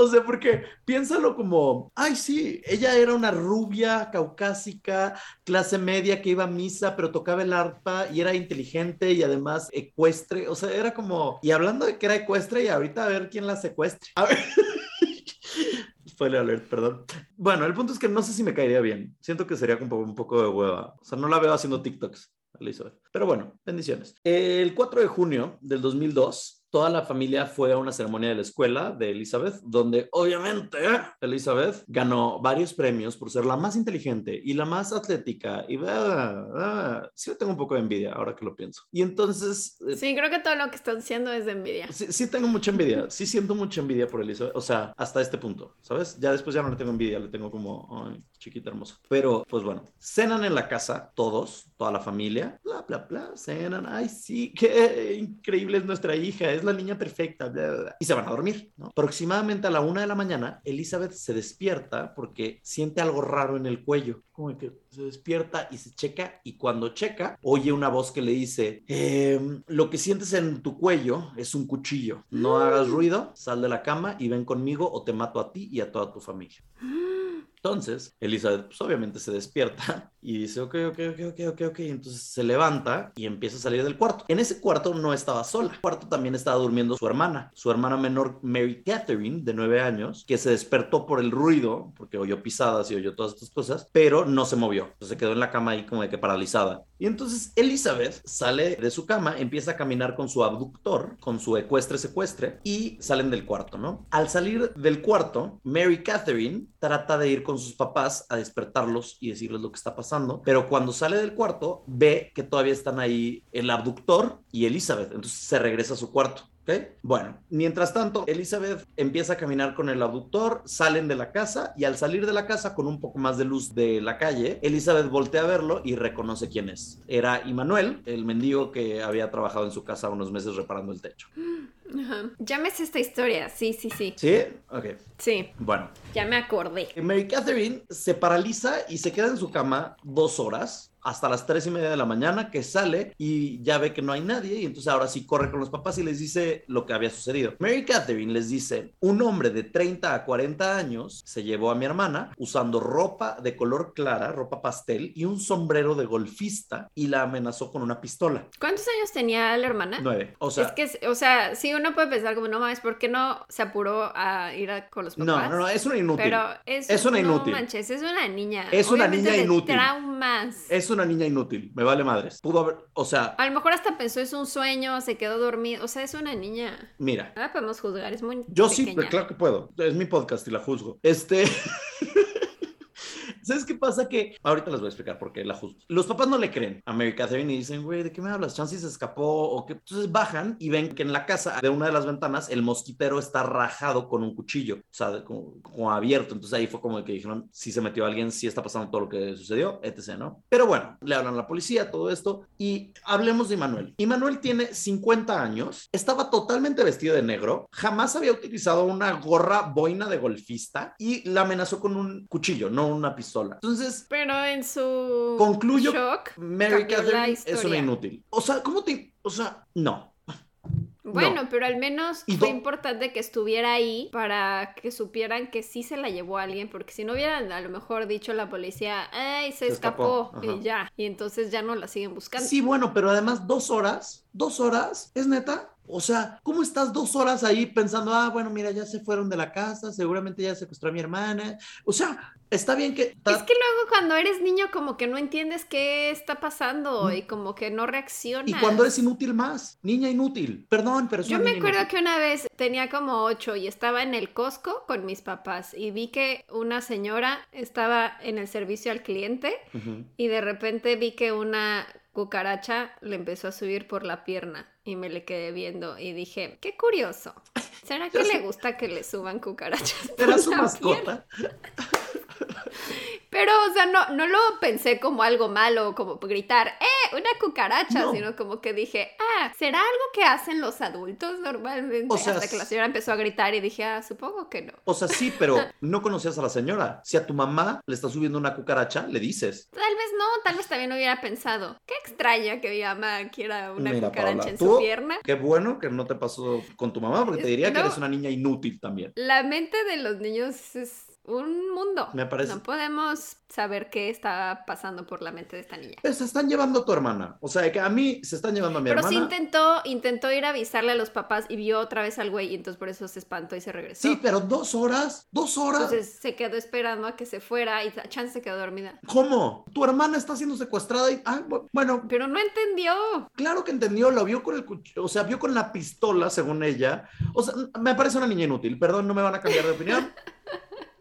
O sea, porque piénsalo como, ay, sí, ella era una rubia caucásica, clase media que iba a misa, pero tocaba el arpa y era inteligente y además ecuestre. O sea, era como, y hablando de que era ecuestre, y ahorita a ver quién la secuestre. A ver. *laughs* Spoiler alert, perdón. Bueno, el punto es que no sé si me caería bien. Siento que sería como un poco de hueva. O sea, no la veo haciendo TikToks. Elizabeth. Pero bueno, bendiciones. El 4 de junio del 2002, toda la familia fue a una ceremonia de la escuela de Elizabeth, donde obviamente Elizabeth ganó varios premios por ser la más inteligente y la más atlética. Y sí, tengo un poco de envidia ahora que lo pienso. Y entonces. Eh, sí, creo que todo lo que estás diciendo es de envidia. Sí, sí, tengo mucha envidia. Sí, siento mucha envidia por Elizabeth. O sea, hasta este punto, ¿sabes? Ya después ya no le tengo envidia, le tengo como, ay, chiquita hermosa. Pero, pues bueno, cenan en la casa todos, toda la familia, bla, bla, bla, cenan. Ay, sí, qué increíble es nuestra hija, es la niña perfecta, bla, bla, Y se van a dormir, ¿no? Aproximadamente a la una de la mañana, Elizabeth se despierta porque siente algo raro en el cuello. Como que se despierta y se checa y cuando checa oye una voz que le dice, em, lo que sientes en tu cuello es un cuchillo, no hagas mm. ruido, sal de la cama y ven conmigo o te mato a ti y a toda tu familia. Entonces, Elizabeth, pues obviamente se despierta *laughs* y dice, ok, ok, ok, ok, ok, ok. Entonces se levanta y empieza a salir del cuarto. En ese cuarto no estaba sola. En el cuarto también estaba durmiendo su hermana, su hermana menor, Mary Catherine, de nueve años, que se despertó por el ruido, porque oyó pisadas y oyó todas estas cosas, pero no se movió. Entonces se quedó en la cama ahí como de que paralizada. Y entonces Elizabeth sale de su cama, empieza a caminar con su abductor, con su ecuestre secuestre, y salen del cuarto, ¿no? Al salir del cuarto, Mary Catherine trata de ir con sus papás a despertarlos y decirles lo que está pasando, pero cuando sale del cuarto ve que todavía están ahí el abductor y Elizabeth, entonces se regresa a su cuarto. Bueno, mientras tanto, Elizabeth empieza a caminar con el abductor, salen de la casa y al salir de la casa con un poco más de luz de la calle, Elizabeth voltea a verlo y reconoce quién es. Era Immanuel, el mendigo que había trabajado en su casa unos meses reparando el techo. Ajá. Ya me sé esta historia, sí, sí, sí. ¿Sí? Ok. Sí. Bueno. Ya me acordé. Mary Catherine se paraliza y se queda en su cama dos horas hasta las tres y media de la mañana que sale y ya ve que no hay nadie y entonces ahora sí corre con los papás y les dice lo que había sucedido. Mary Catherine les dice, un hombre de 30 a 40 años se llevó a mi hermana usando ropa de color clara, ropa pastel y un sombrero de golfista y la amenazó con una pistola. ¿Cuántos años tenía la hermana? Nueve. O sea, es que, o sea, sí uno puede pensar como, no mames, ¿por qué no se apuró a ir con los papás? No, no, no, es una inútil. Pero es, es una inútil. Manches, es una niña. Es una niña inútil. Traumas. Es una niña inútil, me vale madres. Pudo haber, o sea... A lo mejor hasta pensó es un sueño, se quedó dormido, o sea, es una niña. Mira. Ahora podemos juzgar, es muy... Yo sí, claro que puedo, es mi podcast y la juzgo. Este... *laughs* ¿Sabes qué pasa? Que ahorita les voy a explicar por qué la justo. Los papás no le creen a Mary Catherine y dicen, güey, ¿de qué me hablas? Chansey se escapó o que entonces bajan y ven que en la casa de una de las ventanas el mosquitero está rajado con un cuchillo, o sea, como, abierto. Entonces ahí fue como que dijeron, si se metió alguien, si está pasando todo lo que sucedió, etc., ¿no? Pero bueno, le hablan a la policía, todo esto y hablemos de Manuel. Y Manuel tiene 50 años, estaba totalmente vestido de negro, jamás había utilizado una gorra boina de golfista y la amenazó con un cuchillo, no una pistola sola. Entonces. Pero en su. Concluyo. Mary Catherine es una inútil. O sea, ¿cómo te.? O sea, no. Bueno, pero al menos fue importante que estuviera ahí para que supieran que sí se la llevó a alguien, porque si no hubieran a lo mejor dicho la policía, ¡ay, se, escapó! Y ya, y entonces ya no la siguen buscando. Sí, bueno, pero además dos horas, dos horas, ¿es neta? O sea, ¿cómo estás dos horas ahí pensando, ah, bueno, mira, ya se fueron de la casa, seguramente ya secuestró a mi hermana? O sea, está bien que... Es que luego cuando eres niño como que no entiendes qué está pasando mm. y como que no reaccionas. Y cuando eres inútil más, niña inútil, perdón, pero... Yo me acuerdo que una vez tenía como ocho y estaba en el Costco con mis papás y vi que una señora estaba en el servicio al cliente y de repente vi que una cucaracha le empezó a subir por la pierna y me le quedé viendo y dije, qué curioso. ¿Será *laughs* que le gusta que le suban cucarachas? Por su mascota? Pero, o sea, no, no lo pensé como algo malo, como gritar, ¡eh! Una cucaracha, sino como que dije, ah, ¿será algo que hacen los adultos normalmente? O sea, Hasta que la señora empezó a gritar y dije, ah, supongo que no. O sea, sí, pero *laughs* no conocías a la señora. Si a tu mamá le está subiendo una cucaracha, le dices. Tal vez no, tal vez también hubiera pensado, qué extraña que mi mamá quiera una cucaracha en su pierna. Qué bueno que no te pasó con tu mamá, porque te diría que eres una niña inútil también. La mente de los niños es un mundo. Me parece. No podemos saber qué está pasando por la mente de esta niña. Se están llevando a tu hermana. O sea, que a mí se están llevando a mi Pero sí hermana. intentó, intentó ir a avisarle a los papás y vio otra vez al güey y entonces por eso se espantó y se regresó. Sí, pero dos horas, dos horas. Entonces se quedó esperando a que se fuera y Chance se quedó dormida. ¿Cómo? Tu hermana está siendo secuestrada y, ah, bu- bueno, Pero no entendió. claro que entendió, lo vio con el cuchillo, o sea, vio con la pistola, según ella. O sea, me parece una niña inútil. Perdón, no me van a cambiar de opinión. *laughs*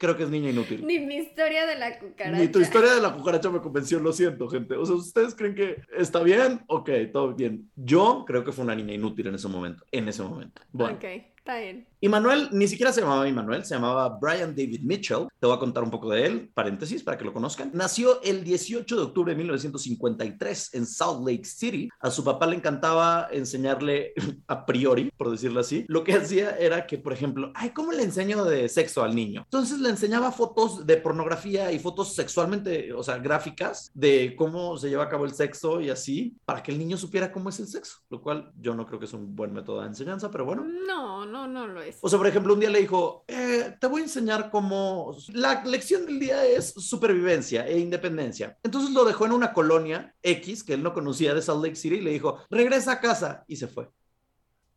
Creo que es niña inútil. Ni mi historia de la cucaracha. Ni tu historia de la cucaracha me convenció, lo siento, gente. O sea, ¿ustedes creen que está bien? Ok, todo bien. Yo creo que fue una niña inútil en ese momento. En ese momento. Bueno. Ok, está bien. Y Manuel ni siquiera se llamaba Immanuel, se llamaba Brian David Mitchell. Te voy a contar un poco de él, paréntesis, para que lo conozcan. Nació el 18 de octubre de 1953 en Salt Lake City. A su papá le encantaba enseñarle *laughs* a priori, por decirlo así. Lo que hacía era que, por ejemplo, ay, ¿cómo le enseño de sexo al niño? Entonces le enseñaba fotos de pornografía y fotos sexualmente, o sea, gráficas de cómo se lleva a cabo el sexo y así, para que el niño supiera cómo es el sexo, lo cual yo no creo que es un buen método de enseñanza, pero bueno. No, no, no lo es. O sea, por ejemplo, un día le dijo, "Eh, te voy a enseñar cómo... La lección del día es supervivencia e independencia. Entonces lo dejó en una colonia X que él no conocía de Salt Lake City y le dijo, regresa a casa y se fue.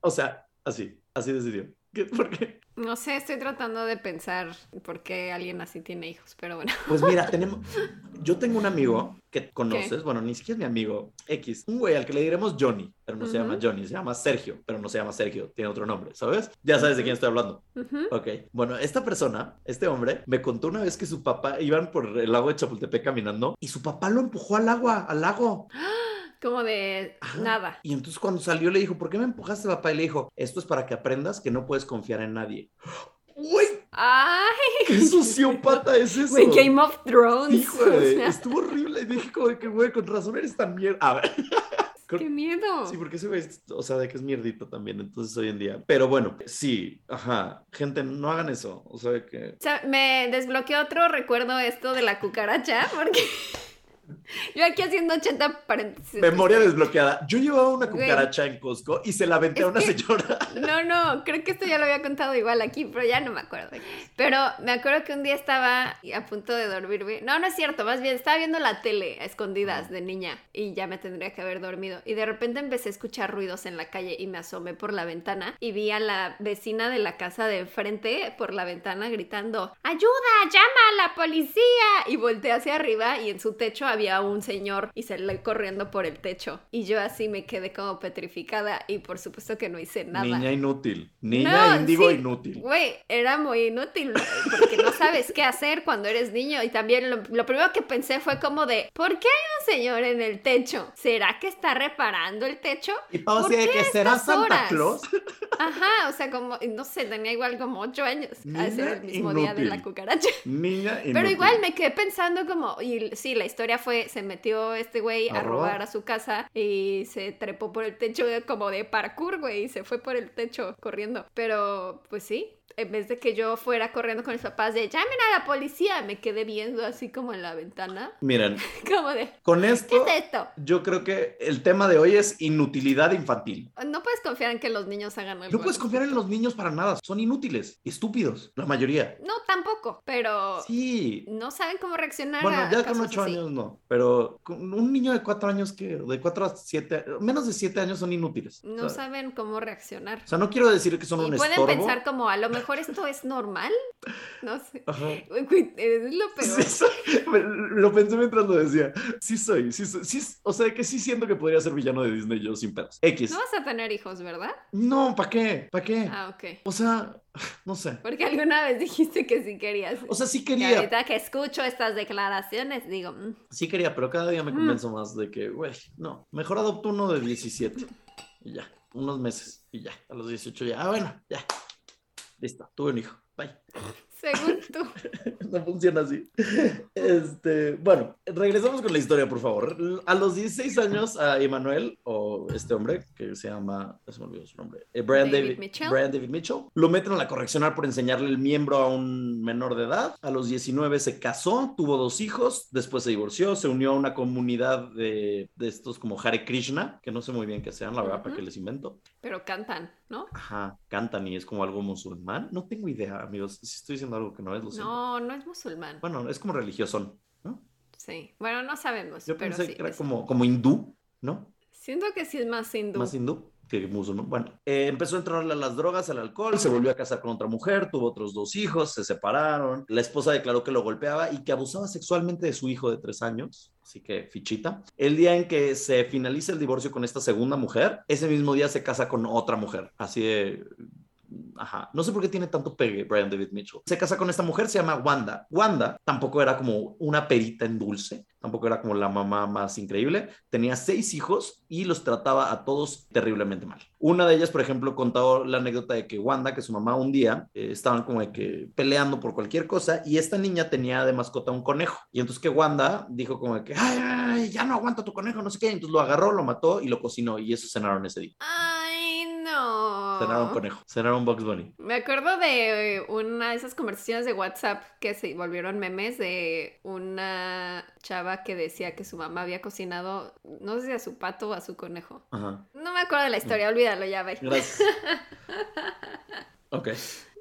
O sea, así, así decidió. ¿Qué? ¿Por qué? No sé, estoy tratando de pensar por qué alguien así tiene hijos, pero bueno. Pues mira, tenemos... Yo tengo un amigo que conoces, bueno, ni siquiera es mi amigo X, un güey al que le diremos Johnny, pero no se llama. Johnny, se llama Sergio, pero no se llama Sergio, tiene otro nombre, ¿sabes? Ya sabes de quién estoy hablando. Ujú. Ok, bueno, esta persona, este hombre, me contó una vez que su papá iban por el lago de Chapultepec caminando y su papá lo empujó al agua, al lago. Como de Ajá. nada. Y entonces cuando salió le dijo, ¿por qué me empujaste, papá? Y le dijo, esto es para que aprendas que no puedes confiar en nadie. ¡Uy! ¡Ay! ¡Qué sociópata *laughs* es eso! Güey, Game of Thrones. Hijo o sea, estuvo horrible. Y dije como de que, güey, con razón eres tan mierda. A ver. *laughs* ¡Qué miedo! Sí, porque ese güey, o sea, de que es mierdito también, entonces hoy en día. Pero bueno, sí, ajá. Gente, no hagan eso. O sea, que... O sea, me desbloqueó otro recuerdo esto de la cucaracha, porque *laughs* *laughs* yo aquí haciendo 80 paréntesis. Memoria desbloqueada. Yo llevaba una Güey. cucaracha en Costco y se la aventé a Es una que- señora. *laughs* No, no, creo que esto ya lo había contado igual aquí, pero ya no me acuerdo. Pero me acuerdo que un día estaba a punto de dormirme. No, no es cierto, más bien estaba viendo la tele a escondidas de niña y ya me tendría que haber dormido. Y de repente empecé a escuchar ruidos en la calle y me asomé por la ventana y vi a la vecina de la casa de enfrente por la ventana gritando: ¡Ayuda! ¡Llama a la policía! Y volteé hacia arriba y en su techo había un señor y se le corriendo por el techo. Y yo así me quedé como petrificada y por supuesto que no hice nada. Niña inútil. Niña No, índigo sí. inútil. Güey, era muy inútil porque no sabes qué hacer cuando eres niño. Y también lo, lo primero que pensé fue como de, ¿por qué hay un señor en el techo? ¿Será que está reparando el techo? Y Pau ¿Por qué que será Santa horas? Claus. Ajá, o sea, como, no sé, tenía igual como ocho años. A ser Niña el mismo día de inútil. la cucaracha. Niña inútil. Pero igual me quedé pensando como, y sí, la historia fue, se metió este güey A a, robar. robar a su casa y se trepó por el techo como de parkour, güey, y se fue por el techo corriendo. Pero, pues sí, en vez de que yo fuera corriendo con mis papás de, llamen a la policía, me quedé viendo así como en la ventana, Miren, *laughs* como de, con ¿qué esto, es esto? yo creo que el tema de hoy es inutilidad infantil. No puedes confiar en que los niños hagan algo. No puedes confiar en los niños para nada. Son inútiles, estúpidos, la mayoría. No, tampoco, pero Sí. no saben cómo reaccionar Bueno, a ya con ocho años no, pero con un niño de cuatro años que, de cuatro a siete, menos de siete años son inútiles. No o, sea, saben cómo reaccionar. o sea, no quiero decir que son Y un pueden estorbo. pensar como, a lo mejor esto es normal. No sé. Ajá. Uy, güey, Es lo peor. Sí soy. Lo pensé mientras lo decía. Sí soy, sí soy. Sí, o sea, que sí siento que podría ser villano de Disney yo sin pedos. X. No vas a tener hijos, ¿verdad? No, ¿para qué? ¿Para qué? Ah, ok. O sea, no sé. Porque alguna vez dijiste que sí querías. O sea, sí Y quería, ahorita que escucho estas declaraciones, digo, mm, sí quería, pero cada día me Mm. convenzo más de que, güey, no, mejor adopto uno de 17 y ya, unos meses y ya, a los 18 ya, ah, bueno, ya, listo, tuve un hijo, bye. Según tú. *laughs* no funciona así. Este, bueno, regresamos con la historia, por favor. A los 16 años, a Emanuel, o este hombre que se llama, se me olvidó su nombre, eh, Brian David David, Mitchell. Brian David Mitchell, lo meten a la correccional por enseñarle el miembro a un menor de edad. A los 19 se casó, tuvo dos hijos, después se divorció, se unió a una comunidad de, de estos como Hare Krishna, que no sé muy bien qué sean, la verdad, para qué les invento. Pero cantan, ¿no? Ajá, cantan y es como algo musulmán. No tengo idea, amigos, si estoy diciendo algo que no es, lo siento. No, no es musulmán. Bueno, es como religioso, ¿no? Sí. Bueno, no sabemos. Yo pero pensé sí, que era es- como, como hindú, ¿no? Siento que sí es más hindú. Más hindú que musulmán. Bueno, eh, empezó a entrarle a las drogas, al alcohol, se volvió a casar con otra mujer, tuvo otros dos hijos, se separaron. La esposa declaró que lo golpeaba y que abusaba sexualmente de su hijo de tres años. Así que fichita. El día en que se finaliza el divorcio con esta segunda mujer, ese mismo día se casa con otra mujer. Así de Ajá. No sé por qué tiene tanto pegue Brian David Mitchell. Se casa con esta mujer, se llama Wanda. Wanda tampoco era como una perita en dulce, tampoco era como la mamá más increíble. Tenía seis hijos y los trataba a todos terriblemente mal. Una de ellas, por ejemplo, contó la anécdota de que Wanda, que su mamá un día, eh, estaban como de que peleando por cualquier cosa y esta niña tenía de mascota un conejo. Y entonces que Wanda dijo como de que, ay, ay, ya no aguanta tu conejo, no sé qué. Entonces lo agarró, lo mató y lo cocinó y eso cenaron ese día. Ay, no. Cenaron conejo, cenaron Bugs Bunny. Me acuerdo de eh, una de esas conversaciones de WhatsApp que se volvieron memes de una chava que decía que su mamá había cocinado, no sé si a su pato o a su conejo. Ajá. No me acuerdo de la historia, olvídalo, ya ve. Gracias. *laughs* ok,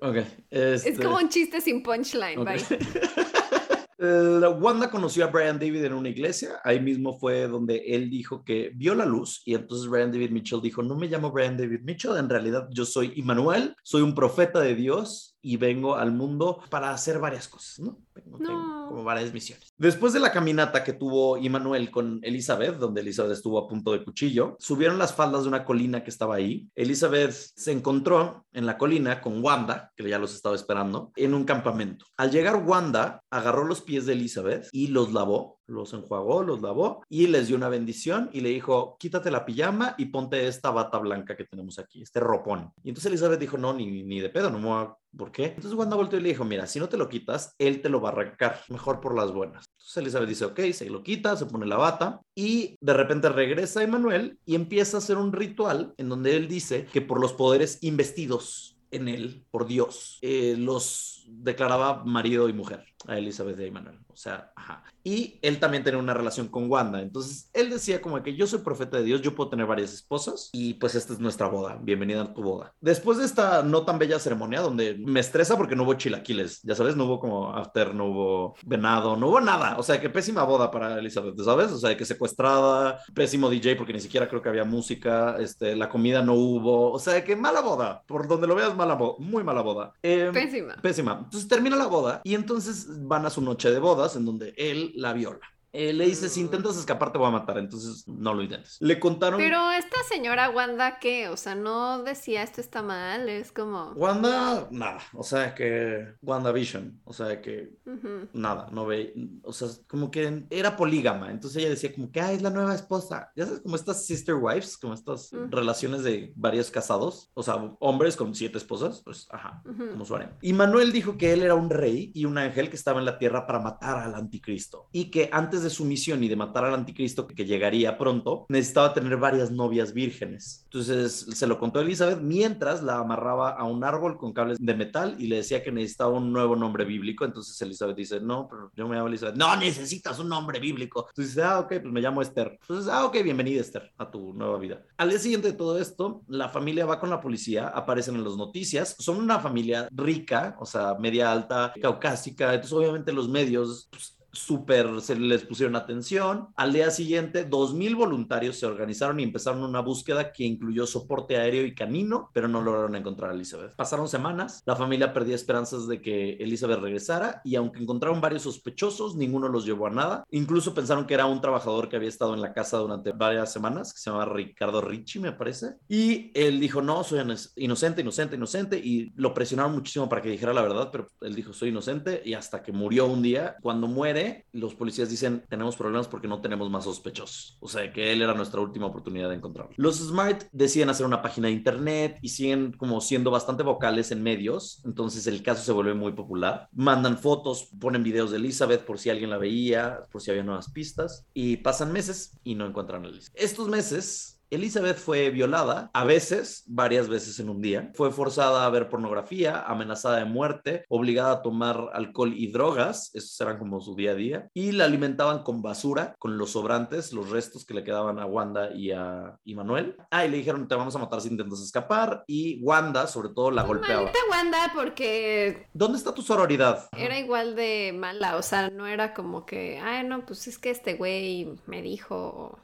ok. Es este, como un chiste sin punchline, ok. bye. *laughs* Wanda conoció a Brian David en una iglesia, ahí mismo fue donde él dijo que vio la luz y entonces Brian David Mitchell dijo, no me llamo Brian David Mitchell, en realidad yo soy Immanuel, soy un profeta de Dios y vengo al mundo para hacer varias cosas, ¿no? Tengo, No. tengo como varias misiones. Después de la caminata que tuvo Immanuel con Elizabeth, donde Elizabeth estuvo a punto de cuchillo, subieron las faldas de una colina que estaba ahí. Elizabeth se encontró en la colina con Wanda, que ya los estaba esperando, en un campamento. Al llegar Wanda, agarró los pies de Elizabeth y los lavó, los enjuagó, los lavó y les dio una bendición y le dijo, quítate la pijama y ponte esta bata blanca que tenemos aquí, este ropón. Y entonces Elizabeth dijo, no, ni, ni de pedo, no me voy a... ¿Por qué? Entonces Wanda volteó y le dijo, mira, si no te lo quitas, él te lo va a arrancar, mejor por las buenas. Entonces Elizabeth dice, ok, se lo quita, se pone la bata y de repente regresa Emanuel y empieza a hacer un ritual en donde él dice que por los poderes investidos en él por Dios, eh, los declaraba marido y mujer a Elizabeth a Emanuel. O sea, ajá. Y él también tenía una relación con Wanda. Entonces, él decía como que yo soy profeta de Dios, yo puedo tener varias esposas y pues esta es nuestra boda. Bienvenida a tu boda. Después de esta no tan bella ceremonia donde me estresa porque no hubo chilaquiles, ya sabes, no hubo como after, no hubo venado, no hubo nada. O sea, que pésima boda para Elizabeth, ¿sabes? O sea, que secuestrada, pésimo DJ porque ni siquiera creo que había música, este, la comida no hubo. O sea, que mala boda. Por donde lo veas, mala boda, muy mala boda. Eh, Pésima. Pésima. Entonces termina la boda y entonces van a su noche de en donde él la viola. Eh, le dice, si intentas escapar te voy a matar, entonces no lo intentes. Le contaron... Pero esta señora Wanda, ¿qué? O sea, no decía esto está mal, es como... Wanda, nada, o sea que WandaVision, o sea que Ujú. nada, no ve, o sea, como que era polígama, entonces ella decía como que, ah, es la nueva esposa, ya sabes, como estas sister wives, como estas Mm. relaciones de varios casados, o sea, hombres con siete esposas, pues, ajá, Ujú. como su harem. Y Manuel dijo que él era un rey y un ángel que estaba en la tierra para matar al anticristo y que antes de su misión y de matar al anticristo que llegaría pronto, necesitaba tener varias novias vírgenes. Entonces se lo contó a Elizabeth mientras la amarraba a un árbol con cables de metal y le decía que necesitaba un nuevo nombre bíblico. Entonces Elizabeth dice, no, pero yo me llamo Elizabeth. No, necesitas un nombre bíblico. Entonces dice, ah, ok, pues me llamo Esther. Entonces, ah, ok, bienvenida Esther a tu nueva vida. Al día siguiente de todo esto, la familia va con la policía, aparecen en las noticias. Son una familia rica, o sea, media alta, caucásica. Entonces, obviamente los medios... Pues, súper se les pusieron atención. Al día siguiente, 2.000 voluntarios se organizaron y empezaron una búsqueda que incluyó soporte aéreo y canino, pero no lograron encontrar a Elizabeth. Pasaron semanas, la familia perdía esperanzas de que Elizabeth regresara y aunque encontraron varios sospechosos, ninguno los llevó a nada. Incluso pensaron que era un trabajador que había estado en la casa durante varias semanas, que se llama Ricardo Ricci, me parece. Y él dijo, no, soy inocente, inocente, inocente, y lo presionaron muchísimo para que dijera la verdad, pero él dijo, soy inocente, y hasta que murió un día, cuando muere, los policías dicen, tenemos problemas porque no tenemos más sospechosos. O sea, que él era nuestra última oportunidad de encontrarlo. Los Smart deciden hacer una página de internet y siguen como siendo bastante vocales en medios, entonces el caso se vuelve muy popular. Mandan fotos, ponen videos de Elizabeth por si alguien la veía, por si había nuevas pistas, y pasan meses y no encuentran a Elizabeth. Estos meses Elizabeth fue violada, a veces, varias veces en un día. Fue forzada a ver pornografía, amenazada de muerte, obligada a tomar alcohol y drogas, esos eran como su día a día, y la alimentaban con basura, con los sobrantes, los restos que le quedaban a Wanda y a y Manuel. Ah, y le dijeron, te vamos a matar si intentas escapar, y Wanda, sobre todo, la golpeaba. Maldita Wanda porque ¿Dónde está tu sororidad? era igual de mala, o sea, no era como que, ay, no, pues es que este güey me dijo,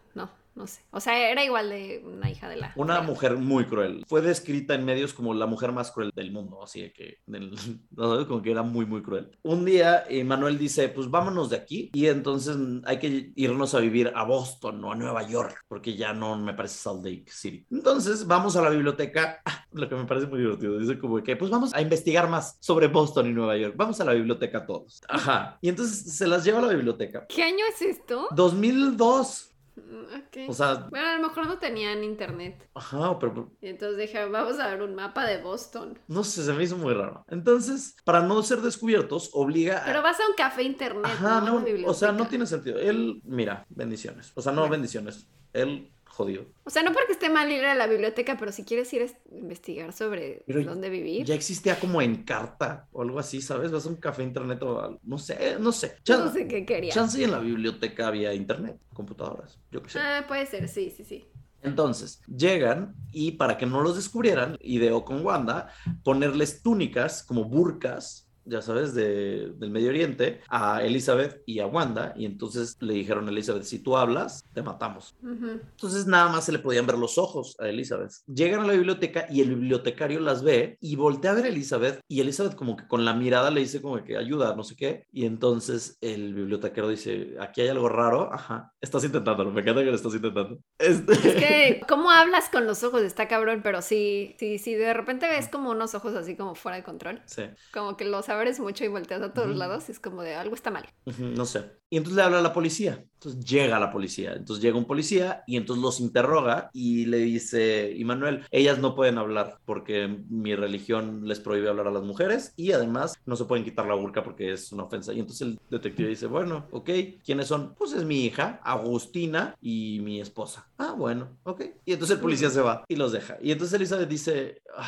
no, sé. O sea, era igual de una hija de la... Una fregada. mujer muy cruel. Fue descrita en medios como la mujer más cruel del mundo, así de que, *laughs* como que era muy, muy cruel. Un día, eh, Manuel dice, pues vámonos de aquí y entonces hay que irnos a vivir a Boston o a Nueva York, porque ya no me parece Salt Lake City. Entonces vamos a la biblioteca, Ah, *laughs* lo que me parece muy divertido, dice como que, pues vamos a investigar más sobre Boston y Nueva York, vamos a la biblioteca todos. Ajá. Y entonces se las lleva a la biblioteca. ¿Qué año es esto? 2002. Mm, ok. O sea, Bueno, a lo mejor no tenían internet. ajá, pero Y entonces dije, vamos a ver un mapa de Boston. No sé, se me hizo muy raro. Entonces, para no ser descubiertos, obliga a... Pero vas a un café internet, Ajá, ¿no? no, o sea, no tiene sentido. Él, mira, bendiciones. O sea, no Bueno. bendiciones. Él, jodido. O sea, no porque esté mal ir a la biblioteca, pero si quieres ir a est- investigar sobre Pero dónde vivir. Ya existía como en carta o algo así, ¿sabes? Vas a un café internet o algo- no sé, no sé. Chan- No sé qué quería. Chance y en la biblioteca había internet, computadoras, yo qué sé. Ah, puede ser, sí, sí, sí. Entonces, llegan y para que no los descubrieran, ideó con Wanda ponerles túnicas como burkas, ya sabes, de- del Medio Oriente, a Elizabeth y a Wanda. Y entonces le dijeron a Elizabeth, si tú hablas, te matamos. Ujú. Entonces nada más se le podían ver los ojos a Elizabeth. Llegan a la biblioteca y el bibliotecario las ve y voltea a ver a Elizabeth y Elizabeth como que con la mirada le dice como que ayuda, no sé qué. Y entonces el bibliotecario dice, aquí hay algo raro. Ajá, estás intentándolo, me encanta que lo estás intentando. Este... Es que, *laughs* ¿cómo hablas con los ojos? Está cabrón, pero sí, sí, sí, de repente ves como unos ojos así como fuera de control. Sí, Como que los abres mucho y volteas a todos Ujú. lados y es como de algo está mal. ujú, no sé. Y entonces le habla a la policía. Entonces llega la policía. Entonces llega un policía y entonces los interroga y le dice, y Manuel, ellas no pueden hablar porque mi religión les prohíbe hablar a las mujeres y además no se pueden quitar la burka porque es una ofensa. Y entonces el detective dice, bueno, ok, ¿quiénes son? Pues es mi hija, Agustina y mi esposa. Ah, bueno, ok. Y entonces el policía se va y los deja. Y entonces Elizabeth dice, ay,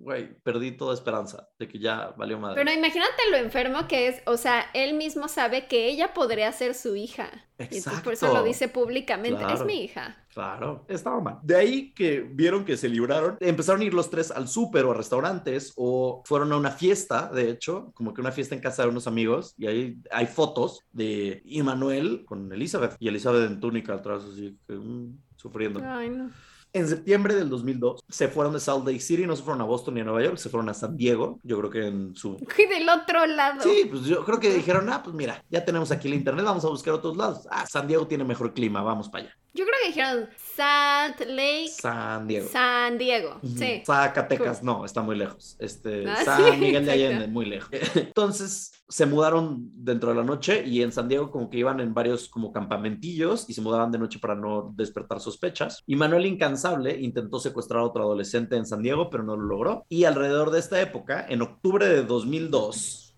güey, perdí toda esperanza de que ya valió madre. Pero imagínate lo enfermo que es, o sea, él mismo sabe que ella podría ser su hija. Y entonces por eso Exacto. lo dice públicamente, es Claro. mi hija. Claro, estaba mal. De ahí que vieron que se libraron, empezaron a ir los tres al súper o a restaurantes o fueron a una fiesta, de hecho, como que una fiesta en casa de unos amigos y ahí hay fotos de Immanuel con Elizabeth y Elizabeth en túnica atrás, así que mm, sufriendo. Ay, no. En septiembre del 2002 se fueron de Salt Lake City, no se fueron a Boston ni a Nueva York, se fueron a San Diego, yo creo que en su Y del otro lado. Sí, pues yo creo que dijeron, ah, pues mira, ya tenemos aquí el internet, vamos a buscar otros lados. Ah, San Diego tiene mejor clima, vamos para allá. Yo creo que dijeron Salt Lake, San Diego. San Diego. Sí. Zacatecas, no, está muy lejos. Este, Ah, San sí, Miguel de. Allende, muy lejos. *laughs* Entonces se mudaron dentro de la noche y en San Diego como que iban en varios como campamentillos y se mudaban de noche para no despertar sospechas. Y Manuel Incansable intentó secuestrar a otro adolescente en San Diego, pero no lo logró. Y alrededor de esta época, en octubre de 2002,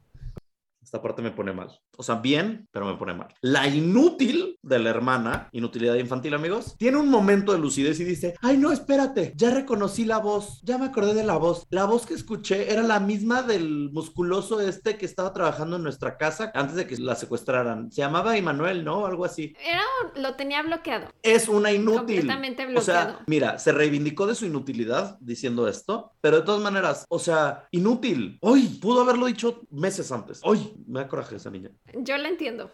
esta parte me pone mal. O sea, bien, pero me pone mal. La inútil de la hermana, inutilidad infantil, amigos, tiene un momento de lucidez y dice, ay, no, espérate, ya reconocí la voz, ya me acordé de la voz. La voz que escuché era la misma del musculoso este que estaba trabajando en nuestra casa antes de que la secuestraran. Se llamaba Emanuel, ¿no? Algo así. Era, lo tenía bloqueado. Es una inútil. Completamente O sea, bloqueado. mira, se reivindicó de su inutilidad diciendo esto, pero de todas maneras, o sea, inútil. Hoy pudo haberlo dicho meses antes. Hoy me da coraje esa niña. Yo la entiendo.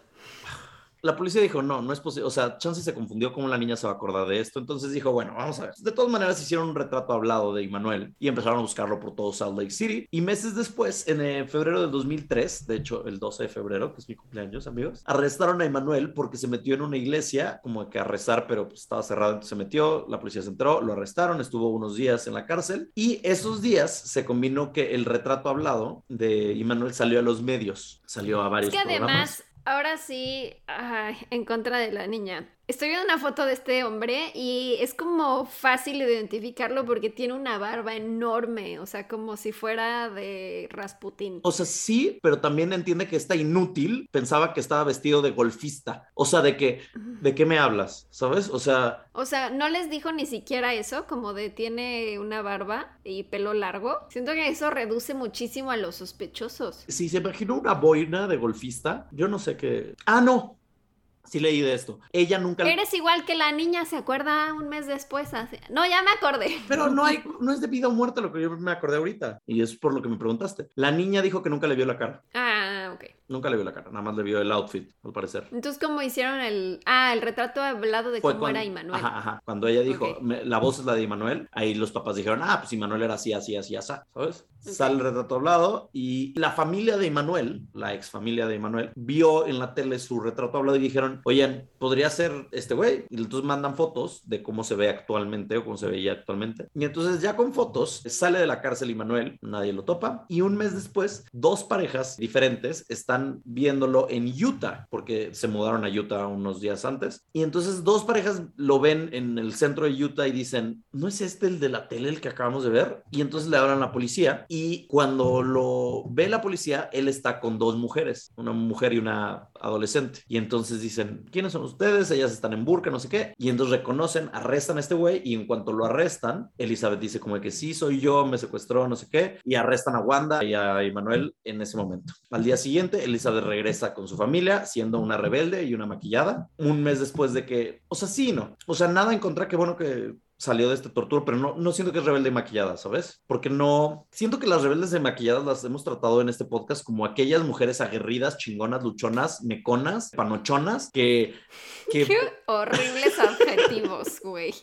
La policía dijo, no, no es posible, o sea, Chance se confundió cómo la niña se va a acordar de esto, entonces dijo, bueno, vamos a ver. De todas maneras hicieron un retrato hablado de Immanuel y empezaron a buscarlo por todo Salt Lake City y meses después, en eh, febrero del 2003, de hecho el 12 de febrero, que es mi cumpleaños, amigos, arrestaron a Immanuel porque se metió en una iglesia como que a rezar, pero pues, estaba cerrado, entonces se metió, la policía se entró, lo arrestaron, estuvo unos días en la cárcel y esos días se combinó que el retrato hablado de Immanuel salió a los medios, salió a Es varios que programas. además, ahora sí, ay, en contra de la niña. Estoy viendo una foto de este hombre y es como fácil identificarlo porque tiene una barba enorme, o sea, como si fuera de Rasputín. O sea, sí, pero también entiende que está inútil. Pensaba que estaba vestido de golfista. O sea, de que, ¿de qué me hablas? ¿Sabes? O sea... O sea, no les dijo ni siquiera eso, como de tiene una barba y pelo largo. Siento que eso reduce muchísimo a los sospechosos. Si se imaginó una boina de golfista, yo no sé qué... Ah, no, Sí leí de esto. Ella nunca... Eres igual que la niña, ¿se acuerda un mes después? No, ya me acordé. Pero no hay, no es de vida o muerte lo que yo me acordé ahorita. Y es por lo que me preguntaste. La niña dijo que nunca le vio la cara. Ah, ok. Nunca le vio la cara, nada más le vio el outfit, al parecer. Entonces, ¿cómo hicieron el... Ah, el retrato hablado de cómo era Immanuel. Ajá, ajá. Cuando ella dijo, la voz es la de Immanuel, ahí los papás dijeron, ah, pues Immanuel era así, así, así, así, ¿sabes? Sale el retrato hablado y la familia de Immanuel, la ex familia de Immanuel, vio en la tele su retrato hablado y dijeron, oye, podría ser este güey. Y entonces mandan fotos de cómo se ve actualmente o cómo se veía actualmente. Y entonces ya con fotos sale de la cárcel Manuel, nadie lo topa. Y un mes después, dos parejas diferentes están viéndolo en Utah, porque se mudaron a Utah unos días antes. Y entonces dos parejas lo ven en el centro de Utah y dicen, ¿no es este el de la tele el que acabamos de ver? Y entonces le hablan a la policía. Y cuando lo ve la policía, él está con dos mujeres, una mujer y una adolescente. Y entonces dicen, ¿quiénes son ustedes? ellas están en burka, no sé qué, y entonces reconocen, arrestan a este güey y en cuanto lo arrestan, Elizabeth dice como que sí, soy yo, me secuestró, no sé qué, y arrestan a Wanda y a Emanuel en ese momento. Al día siguiente, Elizabeth regresa con su familia, siendo una rebelde y una maquillada, un mes después de que, o sea, sí, no, o sea, nada en contra, qué bueno que salió de este tortura, pero no, no siento que es rebelde maquillada, ¿sabes? Porque no, siento que las rebeldes de maquilladas las hemos tratado en este podcast como aquellas mujeres aguerridas, chingonas, luchonas, meconas, panochonas, que... que... Qué horribles adjetivos, güey.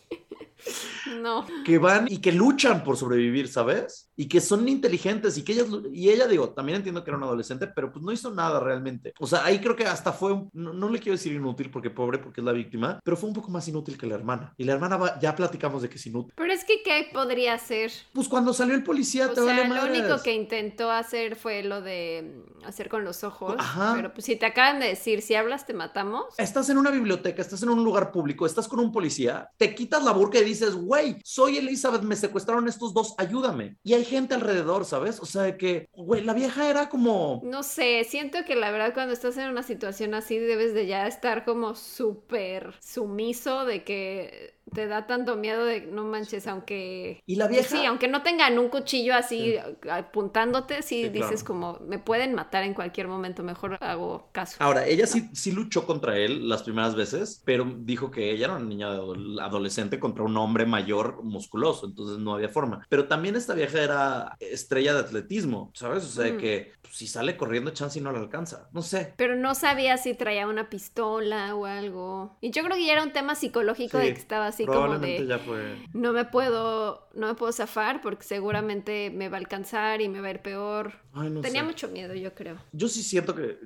No. Que van y que luchan por sobrevivir, ¿sabes? Y que son inteligentes y que ellas, y ella digo, también entiendo que era una adolescente, pero pues no hizo nada realmente. O sea, ahí creo que hasta fue, no, le quiero decir inútil porque pobre, porque es la víctima, pero fue un poco más inútil que la hermana. Y la hermana ya platicamos de que es inútil. Pero es que, ¿qué podría hacer? Pues cuando salió el policía, o te sea, lo único que intentó hacer fue lo de mm, hacer con los ojos. Ajá. Pero pues si te acaban de decir, si hablas, te matamos. Estás en una biblioteca, estás en un lugar público, estás con un policía, te quitas la burka y dices, güey, soy Elizabeth, me secuestraron estos dos, ayúdame. Y hay gente alrededor, ¿sabes? O sea, que, güey, la vieja era como... No sé, siento que la verdad cuando estás en una situación así debes de ya estar como súper sumiso de que te da tanto miedo de no manches, aunque. Y la vieja. Sí, aunque no tengan un cuchillo así apuntándote, sí, dices como, me pueden matar en cualquier momento, mejor hago caso. Ahora, ella sí, sí luchó contra él las primeras veces, pero dijo que ella era una niña adolescente contra un hombre mayor musculoso, entonces no había forma. Pero también esta vieja era estrella de atletismo, ¿sabes? O sea, que pues, si sale corriendo, chance y no le alcanza. No sé. Pero no sabía si traía una pistola o algo. Y yo creo que ya era un tema psicológico de que estaba así como de ya fue. no me puedo no me puedo zafar porque seguramente me va a alcanzar y me va a ir peor. Tenía mucho miedo, yo creo. Yo sí siento que,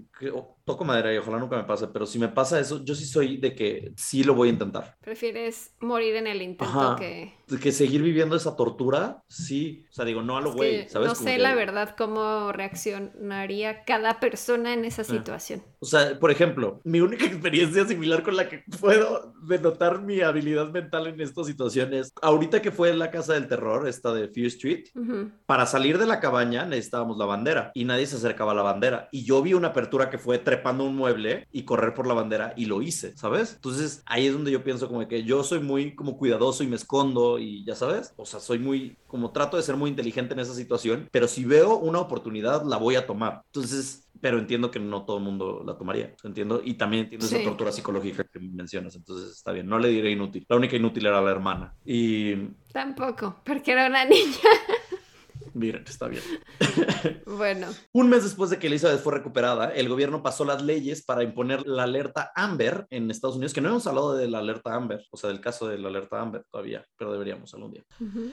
toco madera y ojalá nunca me pase, pero si me pasa eso, yo sí soy de que sí lo voy a intentar. Prefieres morir en el intento que que seguir viviendo esa tortura, sí. O sea, digo, no a lo güey, ¿sabes? No sé la verdad cómo reaccionaría cada persona en esa situación. O sea, por ejemplo, mi única *laughs* experiencia similar con la que puedo denotar mi habilidad mental en estas situaciones, ahorita que fue en la casa del terror, esta de Fear Street, para salir de la cabaña necesitábamos la bandera y nadie se acercaba a la bandera. Y yo vi una apertura que fue trepando un mueble y correr por la bandera y lo hice, ¿sabes? Entonces ahí es donde yo pienso como que yo soy muy como cuidadoso y me escondo y ya sabes, o sea, soy muy, como trato de ser muy inteligente en esa situación, pero si veo una oportunidad, la voy a tomar. Entonces, pero entiendo que no todo el mundo la tomaría, entiendo, y también entiendo esa tortura psicológica que mencionas, entonces está bien, no le diré inútil, la única inútil era la hermana, y... Tampoco, porque era una *laughs* niña. Miren, está bien. *laughs* Bueno. Un mes después de que Elizabeth fue recuperada, el gobierno pasó las leyes para imponer la alerta Amber en Estados Unidos, que no hemos hablado de la alerta Amber, o sea, del caso de la alerta Amber todavía, pero deberíamos algún día.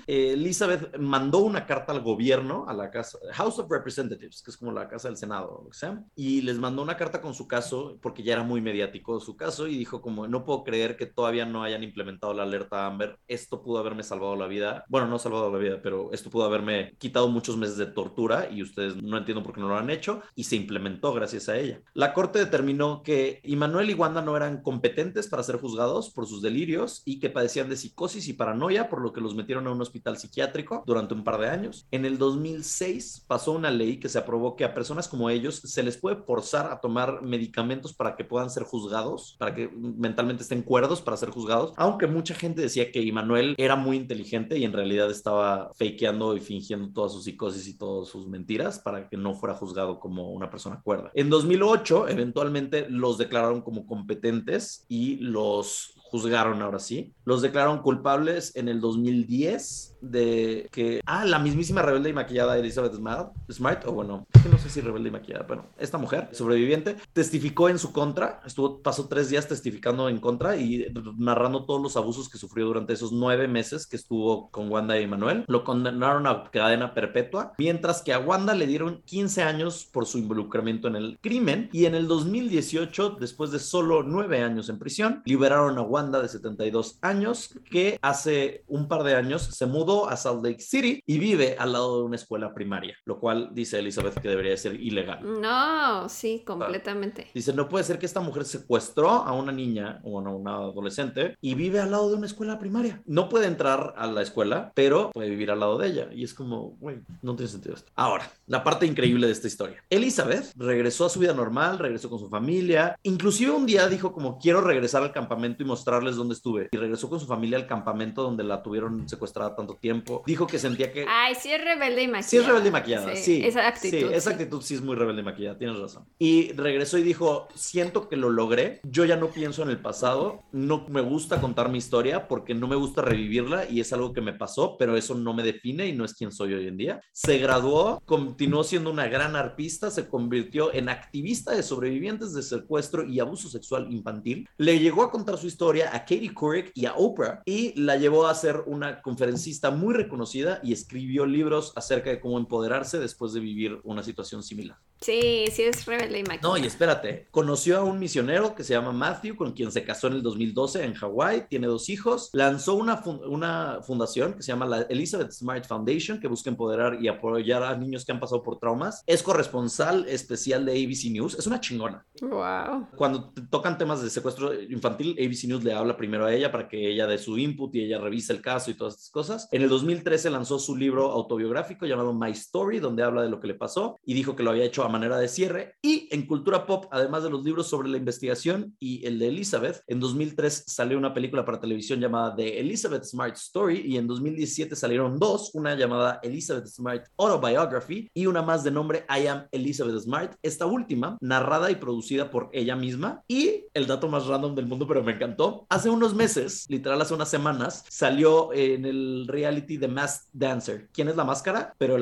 Eh, Elizabeth mandó una carta al gobierno, a la casa, House of Representatives, que es como la casa del Senado, lo que sea, y les mandó una carta con su caso, porque ya era muy mediático su caso, y dijo como, no puedo creer que todavía no hayan implementado la alerta Amber, esto pudo haberme salvado la vida, bueno, no salvado la vida, pero esto pudo haberme quitado quitado muchos meses de tortura y ustedes no entiendo por qué no lo han hecho y se implementó gracias a ella. La corte determinó que Immanuel y Wanda no eran competentes para ser juzgados por sus delirios y que padecían de psicosis y paranoia, por lo que los metieron a un hospital psiquiátrico durante un par de años. En el 2006 pasó una ley que se aprobó que a personas como ellos se les puede forzar a tomar medicamentos para que puedan ser juzgados, para que mentalmente estén cuerdos para ser juzgados, aunque mucha gente decía que Immanuel era muy inteligente y en realidad estaba fakeando y fingiendo toda su psicosis y todas sus mentiras para que no fuera juzgado como una persona cuerda. En 2008, eventualmente los declararon como competentes y los juzgaron ahora sí. Los declararon culpables en el 2010 de que, ah, la mismísima rebelde y maquillada Elizabeth Smart, Smart o bueno, que no sé si rebelde y maquillada, bueno, esta mujer sobreviviente testificó en su contra, estuvo, pasó tres días testificando en contra y narrando todos los abusos que sufrió durante esos nueve meses que estuvo con Wanda y Manuel. Lo condenaron a cadena perpetua, mientras que a Wanda le dieron 15 años por su involucramiento en el crimen y en el 2018, después de solo nueve años en prisión, liberaron a Wanda Wanda de 72 años que hace un par de años se mudó a Salt Lake City y vive al lado de una escuela primaria, lo cual dice Elizabeth que debería ser ilegal. No, sí, completamente. Dice, no puede ser que esta mujer secuestró a una niña o a una adolescente y vive al lado de una escuela primaria. No puede entrar a la escuela, pero puede vivir al lado de ella. Y es como, güey, no tiene sentido esto. Ahora, la parte increíble de esta historia. Elizabeth regresó a su vida normal, regresó con su familia. Inclusive un día dijo como, quiero regresar al campamento y mostrar mostrarles dónde estuve. Y regresó con su familia al campamento donde la tuvieron secuestrada tanto tiempo. Dijo que sentía que... Ay, sí es rebelde y maquillada. Sí es rebelde y maquillada, sí. esa actitud. Sí, esa actitud sí es muy rebelde y maquillada, tienes razón. Y regresó y dijo, siento que lo logré, yo ya no pienso en el pasado, no me gusta contar mi historia porque no me gusta revivirla y es algo que me pasó, pero eso no me define y no es quien soy hoy en día. Se graduó, continuó siendo una gran arpista, se convirtió en activista de sobrevivientes de secuestro y abuso sexual infantil. Le llegó a contar su historia a Katie Couric y a Oprah y la llevó a ser una conferencista muy reconocida y escribió libros acerca de cómo empoderarse después de vivir una situación similar. Sí, sí es rebelde y No, y espérate, conoció a un misionero que se llama Matthew, con quien se casó en el 2012 en Hawái, tiene dos hijos, lanzó una, una fundación que se llama la Elizabeth Smart Foundation, que busca empoderar y apoyar a niños que han pasado por traumas, es corresponsal especial de ABC News, es una chingona. Wow. Cuando tocan temas de secuestro infantil, ABC News le habla primero a ella para que ella dé su input y ella revise el caso y todas estas cosas. En el 2013 lanzó su libro autobiográfico llamado My Story, donde habla de lo que le pasó y dijo que lo había hecho a manera de cierre. Y en cultura pop, además de los libros sobre la investigación y el de Elizabeth, en 2003 salió una película para televisión llamada The Elizabeth Smart Story y en 2017 salieron dos, una llamada Elizabeth Smart Autobiography y una más de nombre I Am Elizabeth Smart. Esta última, narrada y producida por ella misma. Y el dato más random del mundo, pero me encantó, hace unos meses, literal hace unas semanas, salió en el reality de Masked Dancer. ¿Quién es la máscara? Pero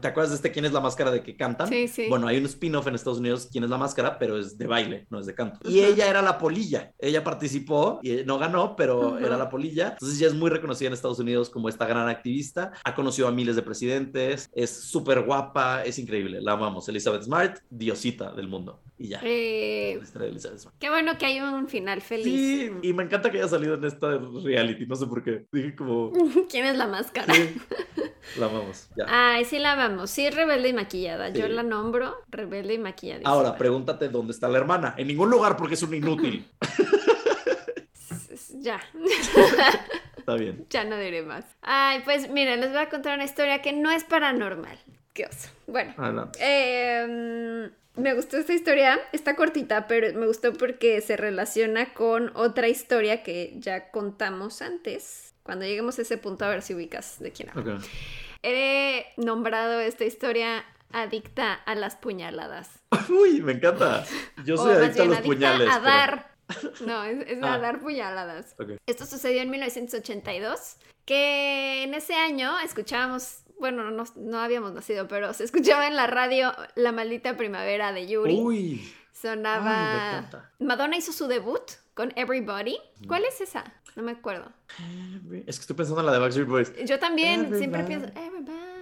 ¿te acuerdas de este quién es la máscara de que Sí, sí. Bueno, hay un spin-off en Estados Unidos, quién es la máscara, pero es de baile, no es de canto. Y ella era la polilla. Ella participó y no ganó, pero era la polilla. Entonces ella es muy reconocida en Estados Unidos como esta gran activista. Ha conocido a miles de presidentes, es súper guapa, es increíble. La amamos. Elizabeth Smart, diosita del mundo. Y ya. Eh, qué bueno que hay un final feliz. Sí, y me encanta que haya salido en esta reality, no sé por qué. Dije como... *laughs* ¿Quién es la máscara? *laughs* La amamos, ya. Ay, sí la amamos. Sí, rebelde y maquillada. Yo la nombro rebelde y maquillada. Ahora, pregúntate dónde está la hermana. En ningún lugar porque es un inútil. *laughs* ya. Está bien. Ya no diré más. Ay, pues mira, les voy a contar una historia que no es paranormal. Qué oso. Bueno. Eh, me gustó esta historia, está cortita, pero me gustó porque se relaciona con otra historia que ya contamos antes. Cuando lleguemos a ese punto, a ver si ubicas de quién hablo. He nombrado esta historia adicta a las puñaladas. *laughs* Uy, me encanta. Yo soy adicta a los puñales. *laughs* A dar. No, es, a ah. dar puñaladas. Esto sucedió en 1982, que en ese año escuchábamos bueno, no, habíamos nacido, pero se escuchaba en la radio La maldita primavera de Yuri. Uy. Sonaba. Madonna hizo su debut con Everybody. ¿Cuál es esa? No me acuerdo. Es que estoy pensando en la de Backstreet Boys. Yo también, siempre pienso. Everybody.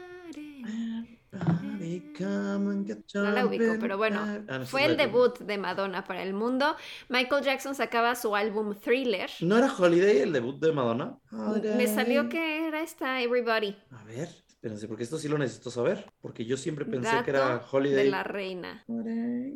No la ubico, pero bueno, ah, fue el debut de Madonna para el mundo. Michael Jackson sacaba su álbum Thriller. ¿No era Holiday el debut de Madonna? Me salió que era esta Everybody. A ver, Espérense, porque esto sí lo necesito saber. Porque yo siempre pensé que era Holiday. de la reina.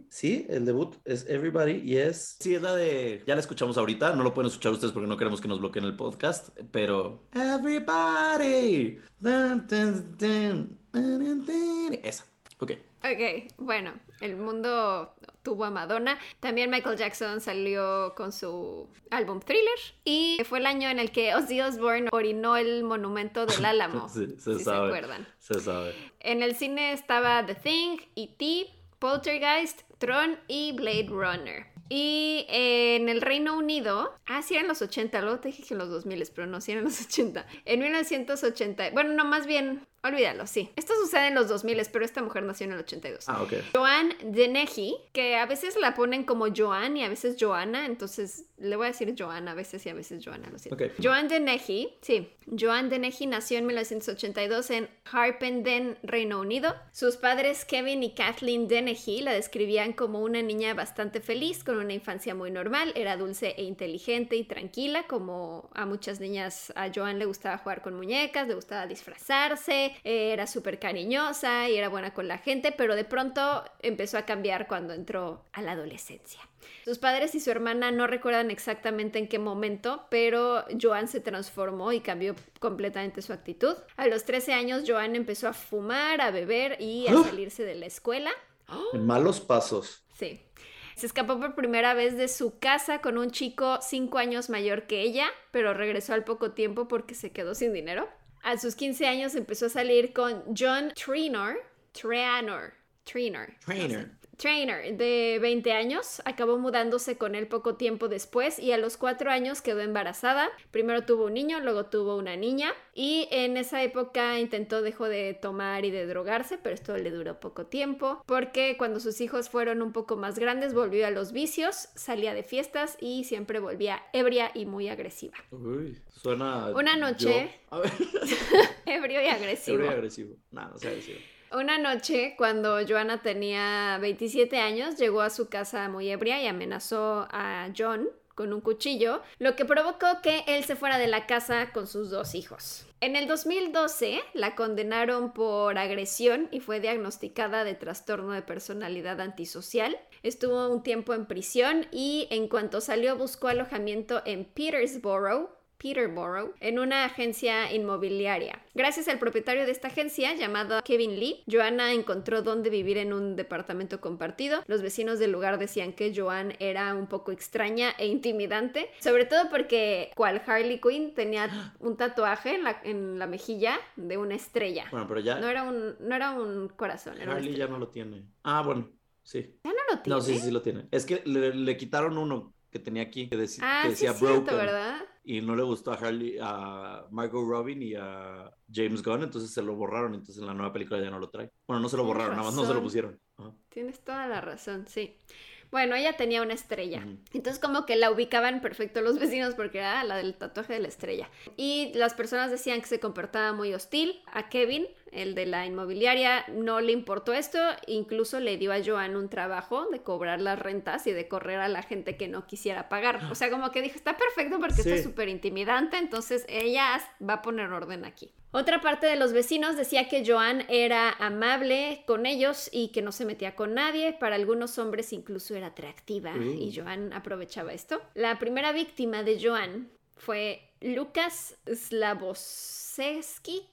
Sí, el debut es Everybody y es. Sí, es la de. Ya la escuchamos ahorita. No lo pueden escuchar ustedes porque no queremos que nos bloqueen el podcast. Pero. Everybody. Dun, dun, dun, dun, dun, dun. Esa. Ok. Ok, bueno, el mundo tuvo a Madonna. También Michael Jackson salió con su álbum Thriller. Y fue el año en el que Ozzy Osbourne orinó el monumento del *laughs* Álamo. Sí, se si se sabe. acuerdan. Se sabe. En el cine estaba The Thing, E.T., Poltergeist, Tron y Blade Runner. Y en el Reino Unido, ah, sí eran los 80, luego te dije que en los 2000, pero no, sí eran los 80. En 1980, bueno, no, más bien, olvídalo, sí. Esto sucede en los 2000, pero esta mujer nació en el 82. Ah, ok. Joan Dennehy, que a veces la ponen como Joan y a veces Joana, entonces le voy a decir Joan a veces y a veces Joana, lo siento. Ok. Joan Dennehy, sí, Joan Dennehy nació en 1982 en Harpenden, Reino Unido. Sus padres Kevin y Kathleen Dennehy la describían como una niña bastante feliz, con una infancia muy normal, era dulce e inteligente y tranquila, como a muchas niñas, a Joan le gustaba jugar con muñecas, le gustaba disfrazarse, eh, era súper cariñosa y era buena con la gente, pero de pronto empezó a cambiar cuando entró a la adolescencia. Sus padres y su hermana no recuerdan exactamente en qué momento, pero Joan se transformó y cambió completamente su actitud. A los 13 años, Joan empezó a fumar, a beber y a ¡Ah! salirse de la escuela. En malos pasos. Sí. Se escapó por primera vez de su casa con un chico cinco años mayor que ella, pero regresó al poco tiempo porque se quedó sin dinero. A sus 15 años empezó a salir con John Trainor, Trainor, Trainor, Trainer. Trainer, de 20 años, acabó mudándose con él poco tiempo después y a los 4 años quedó embarazada. Primero tuvo un niño, luego tuvo una niña y en esa época intentó dejó de tomar y de drogarse, pero esto le duró poco tiempo porque cuando sus hijos fueron un poco más grandes volvió a los vicios, salía de fiestas y siempre volvía ebria y muy agresiva. Uy, suena. Una noche- yo- A ver. *laughs* Ebrio y agresivo. Ebrio y agresivo. No, no sea agresivo. Una noche, cuando Joanna tenía 27 años, llegó a su casa muy ebria y amenazó a John con un cuchillo, lo que provocó que él se fuera de la casa con sus dos hijos. En el 2012 la condenaron por agresión y fue diagnosticada de trastorno de personalidad antisocial. Estuvo un tiempo en prisión y en cuanto salió buscó alojamiento en Petersboro, Peterborough en una agencia inmobiliaria. Gracias al propietario de esta agencia, llamado Kevin Lee, Joanna encontró dónde vivir en un departamento compartido. Los vecinos del lugar decían que Joan era un poco extraña e intimidante, sobre todo porque cual Harley Quinn tenía *gasps* un tatuaje en la, en la mejilla de una estrella. Bueno, pero ya. No era un, no era un corazón, era Harley ya no lo tiene. Ah, bueno, sí. ¿Ya no lo tiene? No, sí, sí lo tiene. Es que le, le quitaron uno que tenía aquí que, deci- Ah, que decía cierto, Broken. ¿verdad? Y no le gustó a Harley, a Margot Robin y a James Gunn, entonces se lo borraron. Entonces en la nueva película ya no lo trae. Bueno, no se lo Tienes borraron, nada más no se lo pusieron. Ajá. Tienes toda la razón, sí. Bueno, ella tenía una estrella. Entonces como que la ubicaban perfecto los vecinos porque era la del tatuaje de la estrella. Y las personas decían que se comportaba muy hostil. A Kevin, el de la inmobiliaria, no le importó esto. Incluso le dio a Joan un trabajo de cobrar las rentas y de correr a la gente que no quisiera pagar. O sea, como que dijo, está perfecto porque Sí. está súper intimidante. Entonces ella va a poner orden aquí. Otra parte de los vecinos decía que Joan era amable con ellos y que no se metía con nadie. Para algunos hombres incluso era atractiva Uh. y Joan aprovechaba esto. La primera víctima de Joan fue Lucas Slavosevsky.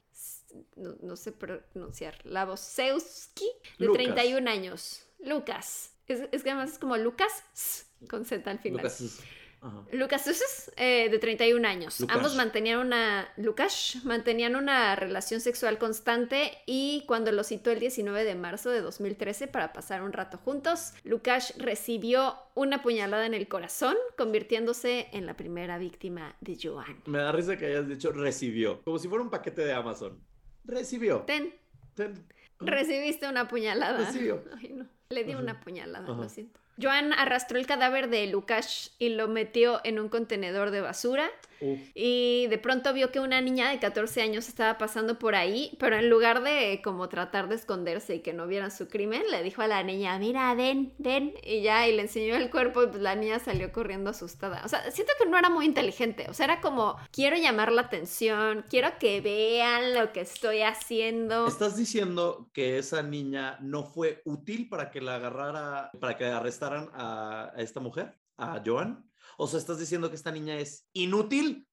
No, no sé pronunciar. Lavosewski, de Lucas. 31 años. Lucas. Es, es que además es como Lucas con Z al final. Lucas ajá. Lucas eh, de 31 años. Lucas. Ambos mantenían una. Lucas mantenían una relación sexual constante y cuando lo citó el 19 de marzo de 2013 para pasar un rato juntos, Lucas recibió una puñalada en el corazón, convirtiéndose en la primera víctima de Joan. Me da risa que hayas dicho recibió. Como si fuera un paquete de Amazon. Recibió. Ten, Ten- recibiste una puñalada. Recibió. *laughs* Ay, no. Le di Ajá. una puñalada, Ajá. lo siento. Joan arrastró el cadáver de Lukash y lo metió en un contenedor de basura. Uf. Y de pronto vio que una niña de 14 años estaba pasando por ahí, pero en lugar de como tratar de esconderse y que no vieran su crimen, le dijo a la niña, mira, ven, ven, y ya, y le enseñó el cuerpo y pues la niña salió corriendo asustada. O sea, siento que no era muy inteligente, o sea, era como, quiero llamar la atención, quiero que vean lo que estoy haciendo. ¿Estás diciendo que esa niña no fue útil para que la agarrara, para que arrestaran a, a esta mujer, a Joan? O sea, ¿estás diciendo que esta niña es inútil?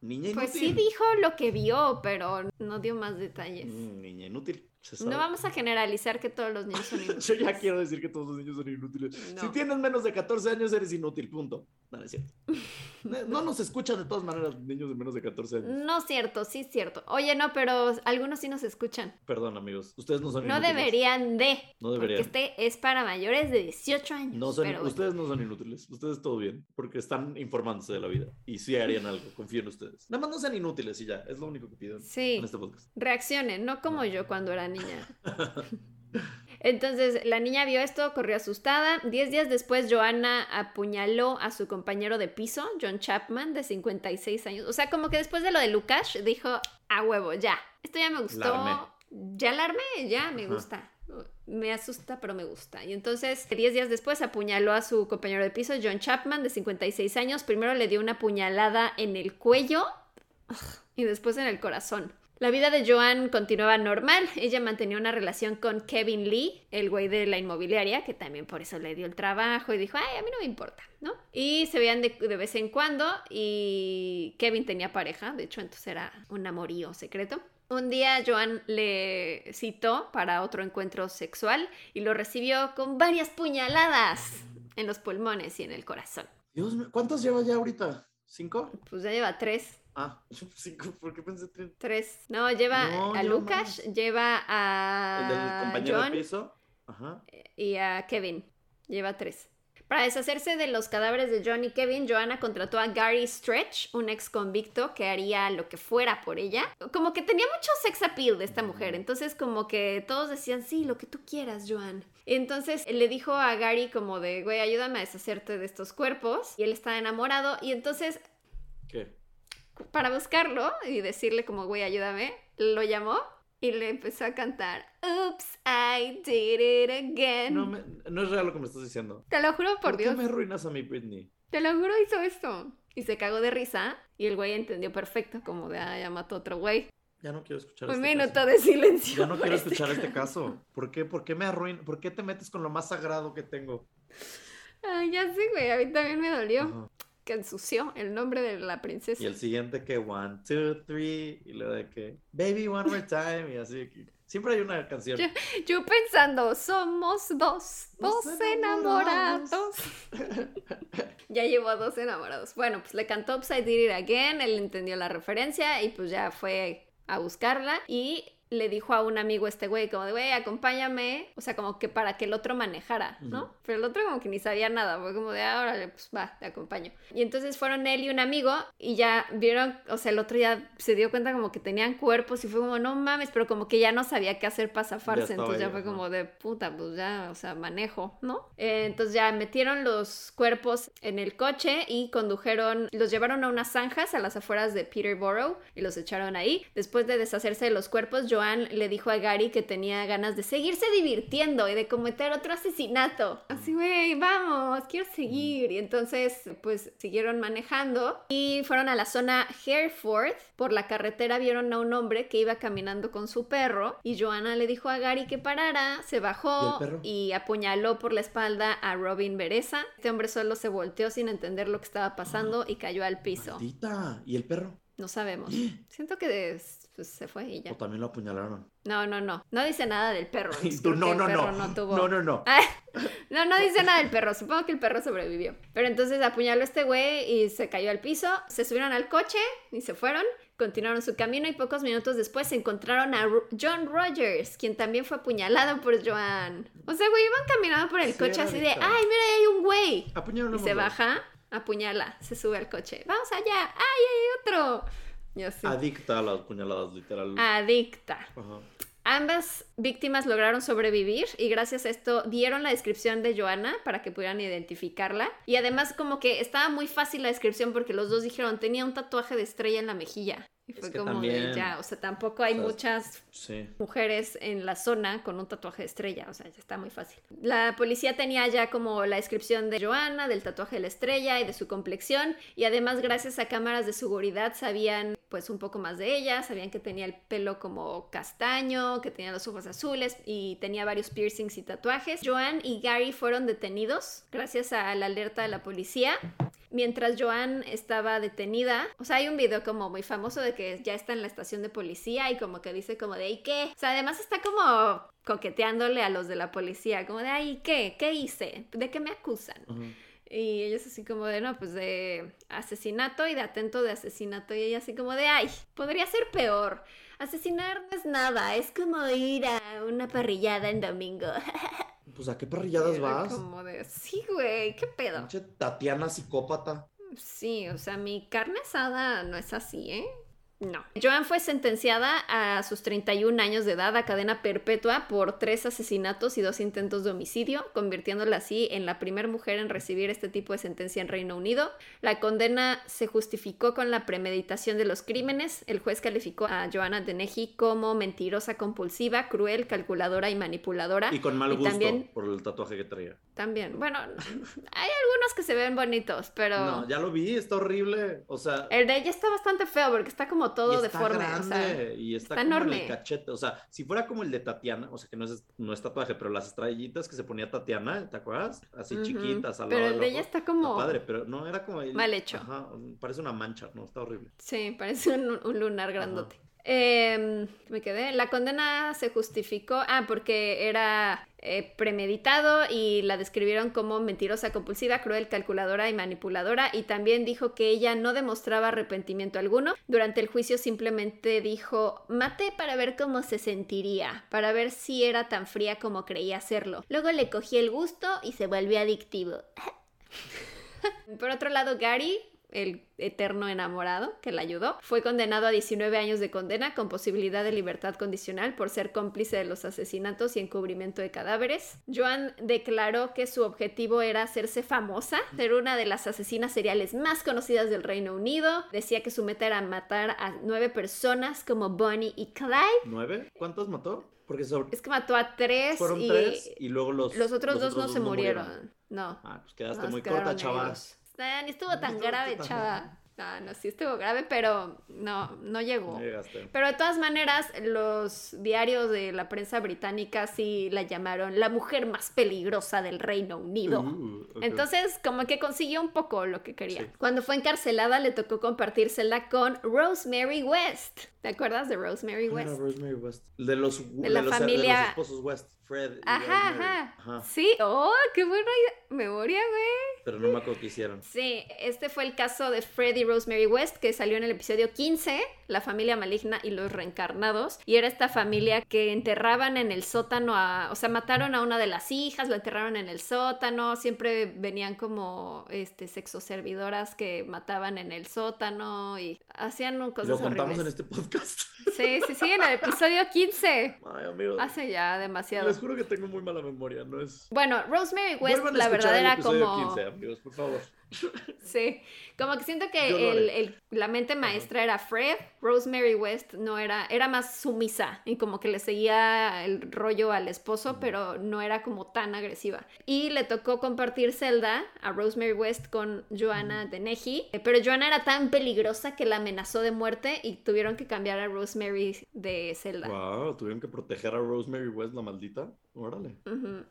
Niña inútil. Pues sí dijo lo que vio, pero no dio más detalles. Mm, niña inútil. No vamos a generalizar que todos los niños son inútiles. *laughs* Yo ya quiero decir que todos los niños son inútiles. No. Si tienes menos de 14 años, eres inútil, punto. No, no es cierto. *laughs* No, no nos escuchan de todas maneras niños de menos de 14 años. No es cierto, sí es cierto. Oye, no, pero algunos sí nos escuchan. Perdón, amigos. Ustedes no son No inútiles. deberían de. No deberían. Porque este es para mayores de 18 años. No son, pero bueno. ustedes no son inútiles, ustedes todo bien, porque están informándose de la vida y sí harían algo, confío en ustedes. Nada más no sean inútiles y ya, es lo único que pido Sí. en este podcast. Reaccionen, no como yo cuando era niña. Entonces la niña vio esto, corrió asustada. Diez días después, Joanna apuñaló a su compañero de piso, John Chapman, de 56 años. O sea, como que después de lo de Lukash, dijo, a huevo, ya. Esto ya me gustó. La. Ya la armé, ya me Ajá. gusta. Me asusta, pero me gusta. Y entonces, 10 días después, apuñaló a su compañero de piso, John Chapman, de 56 años. Primero le dio una puñalada en el cuello y después en el corazón. La vida de Joan continuaba normal. Ella mantenía una relación con Kevin Lee, el güey de la inmobiliaria, que también por eso le dio el trabajo y dijo, ay, a mí no me importa, ¿no? Y se veían de, de vez en cuando y Kevin tenía pareja, de hecho, entonces era un amorío secreto. Un día Joan le citó para otro encuentro sexual y lo recibió con varias puñaladas en los pulmones y en el corazón. Dios ¿cuántas lleva ya ahorita? ¿Cinco? Pues ya lleva tres. Ah, *laughs* cinco, ¿por qué pensé tres? Tres. No, lleva No, a Lucas, lleva El del a compañero Ah, John de piso. Ajá. y a Kevin. Lleva tres. Para deshacerse de los cadáveres de John y Kevin, Joanna contrató a Gary Stretch, un ex convicto que haría lo que fuera por ella. Como que tenía mucho sex appeal de esta mujer, entonces como que todos decían, sí, lo que tú quieras, Joan. Entonces le dijo a Gary como de, güey, ayúdame a deshacerte de estos cuerpos. Y él estaba enamorado y entonces ¿Qué? Para buscarlo y decirle como, güey, ayúdame, lo llamó y le empezó a cantar, Oops, I did it again. No, me- no es real lo que me estás diciendo. Te lo juro por, ¿Por Dios. qué me arruinas a mi Britney? Te lo juro, hizo esto. Y se cagó de risa y el güey entendió perfecto como de, ah, ya mató a otro güey. Ya no quiero escuchar Un este minuto caso. de silencio. Ya no por quiero este escuchar este caso. ¿Por qué? ¿Por qué me arruinas? ¿Por qué te metes con lo más sagrado que tengo? Ay, ya sé, güey, a mí también me dolió. Que ensució el nombre de la princesa. Y el siguiente que one, two, three, y luego de que baby one more time, y así. que- Siempre hay una canción. Yo pensando, somos dos, Dos dos enamorados. enamorados. *laughs* ya llevó a dos enamorados. Bueno, pues le cantó Upside Did It Again, él entendió la referencia y pues ya fue a buscarla y le dijo a un amigo este güey como de, güey, acompáñame, o sea, como que para que el otro manejara, ¿no? Pero el otro como que ni sabía nada, fue como de, ah, órale, pues va, te acompaño. Y entonces fueron él y un amigo y ya vieron, o sea, el otro ya se dio cuenta como que tenían cuerpos y fue como, no mames, pero como que ya no sabía qué hacer para zafarse, entonces ya fue como de puta, pues ya, o sea, manejo, ¿no? Eh, entonces ya metieron los cuerpos en el coche y condujeron, los llevaron a unas zanjas a las afueras de Peterborough y los echaron ahí. Después de deshacerse de los cuerpos, Joan le dijo a Gary que tenía ganas de seguirse divirtiendo y de cometer otro asesinato. Así, güey, vamos, quiero seguir. Y entonces, pues siguieron manejando y fueron a la zona Hereford. Por la carretera vieron a un hombre que iba caminando con su perro y Joanna le dijo a Gary que parara, se bajó ¿Y apuñaló por la espalda a Robin Bereza. Este hombre solo se volteó sin entender lo que estaba pasando y cayó al piso. Maldita. ¿Y el perro? No sabemos. *gasps* Siento que pues, se fue y ya. O también lo apuñalaron. No, no, no. No dice nada del perro. *laughs* Tú, no, no, perro no. no tuvo- No, no, no. *laughs* No, no dice nada del perro. Supongo que el perro sobrevivió. Pero entonces apuñaló a este güey y se cayó al piso. Se subieron al coche y se fueron. Continuaron su camino y pocos minutos después se encontraron a John Rogers, quien también fue apuñalado por Joan. O sea, güey, iban caminando por el Sí, coche así de, ay, mira, ahí hay un güey. Y se baja, apuñala, se sube al coche. Vamos allá, ay, hay otro. Y así. Adicta a las puñaladas, literal. Adicta. Ajá. Ambas víctimas lograron sobrevivir y gracias a esto dieron la descripción de Joana para que pudieran identificarla. Y además como que estaba muy fácil la descripción porque los dos dijeron tenía un tatuaje de estrella en la mejilla. Y fue como de ya, o sea, tampoco hay muchas mujeres en la zona con un tatuaje de estrella, o sea, ya está muy fácil. La policía tenía ya como la descripción de Joana, del tatuaje de la estrella y de su complexión, y además gracias a cámaras de seguridad sabían pues un poco más de ella, sabían que tenía el pelo como castaño, que tenía los ojos azules y tenía varios piercings y tatuajes. Joan y Gary fueron detenidos gracias a la alerta de la policía mientras Joan estaba detenida. O sea, hay un video como muy famoso de que ya está en la estación de policía y como que dice como de ¿y qué? O sea, además está como coqueteándole a los de la policía, como de ¿ay qué? ¿Qué hice? ¿De qué me acusan? Y ellos así como de, no, pues de asesinato y de atento de asesinato. Y ella así como de, ay, podría ser peor. Asesinar no es nada, es como ir a una parrillada en domingo. *laughs* Pues a qué parrilladas vas? Como de, sí, güey, qué pedo. Tatiana psicópata. Sí, o sea, mi carne asada no es así, ¿eh? No. Joan fue sentenciada a sus 31 años de edad a cadena perpetua por tres asesinatos y dos intentos de homicidio, convirtiéndola así en la primera mujer en recibir este tipo de sentencia en Reino Unido. La condena se justificó con la premeditación de los crímenes. El juez calificó a Joanna Dennehy como mentirosa compulsiva, cruel, calculadora y manipuladora. Y con mal gusto también, por el tatuaje que traía. También. Bueno, hay algunos que se ven bonitos, pero. No, ya lo vi, está horrible. O sea. El de ella está bastante feo porque está como todo deforme. y está, enorme. el cachete. O sea, si fuera como el de Tatiana, o sea, que no es, no es tatuaje, pero las estrellitas que se ponía Tatiana, ¿te acuerdas? Así chiquitas. Al pero el de ella está como. padre, pero no era como. Mal hecho. Ajá, parece una mancha, ¿no? Está horrible. Sí, parece un, lunar grandote. Eh, me quedé. La condena se justificó. Ah, porque era eh, premeditado y la describieron como mentirosa, compulsiva, cruel, calculadora y manipuladora. Y también dijo que ella no demostraba arrepentimiento alguno. Durante el juicio simplemente dijo: Maté para ver cómo se sentiría, para ver si era tan fría como creía serlo. Luego le cogí el gusto y se volvió adictivo. *laughs* Por otro lado, Gary el eterno enamorado que la ayudó, fue condenado a 19 años de condena con posibilidad de libertad condicional por ser cómplice de los asesinatos y encubrimiento de cadáveres. Joan declaró que su objetivo era hacerse famosa, ser una de las asesinas seriales más conocidas del Reino Unido. Decía que su meta era matar a nueve personas como Bonnie y Clyde. ¿Nueve? ¿Cuántos mató? Porque Es que mató a tres. Fueron y... tres y luego los, los otros dos no se murieron. No. Ah, pues quedaste muy corta, chavas ni estuvo tan grave, chava. No, no, sí estuvo grave, pero no, no llegó. pero de todas maneras, los diarios de la prensa británica sí la llamaron la mujer más peligrosa del Reino Unido. Uh, Entonces, como que consiguió un poco lo que quería. Cuando fue encarcelada, le tocó compartírsela con Rosemary West. ¿Te acuerdas de Rosemary West? Rosemary West. De los, de la familia... de los esposos West. Fred. ajá, ajá, Sí, oh, qué buena memoria, güey. Pero no me acuerdo qué hicieron. Sí, este fue el caso de Fred y Rosemary West, que salió en el episodio 15, La familia maligna y los reencarnados. Y era esta familia que enterraban en el sótano a. O sea, mataron a una de las hijas, la enterraron en el sótano. Siempre venían como este sexoservidoras que mataban en el sótano y hacían cosas. Lo contamos en este podcast. Sí, sí, sí, en el episodio 15. Ay, amigo. Hace ya demasiado les juro que tengo muy mala memoria, no es... Bueno, Rosemary West, la verdad era como... 15, amigos, por favor. Sí, como que siento que el, la mente maestra era Fred, Rosemary West no era, era más sumisa y como que le seguía el rollo al esposo, pero no era como tan agresiva. Y le tocó compartir celda a Rosemary West con Joanna Dennehy, eh, pero Joanna era tan peligrosa que la amenazó de muerte y tuvieron que cambiar a Rosemary de celda. Wow, tuvieron que proteger a Rosemary West, la maldita. Órale.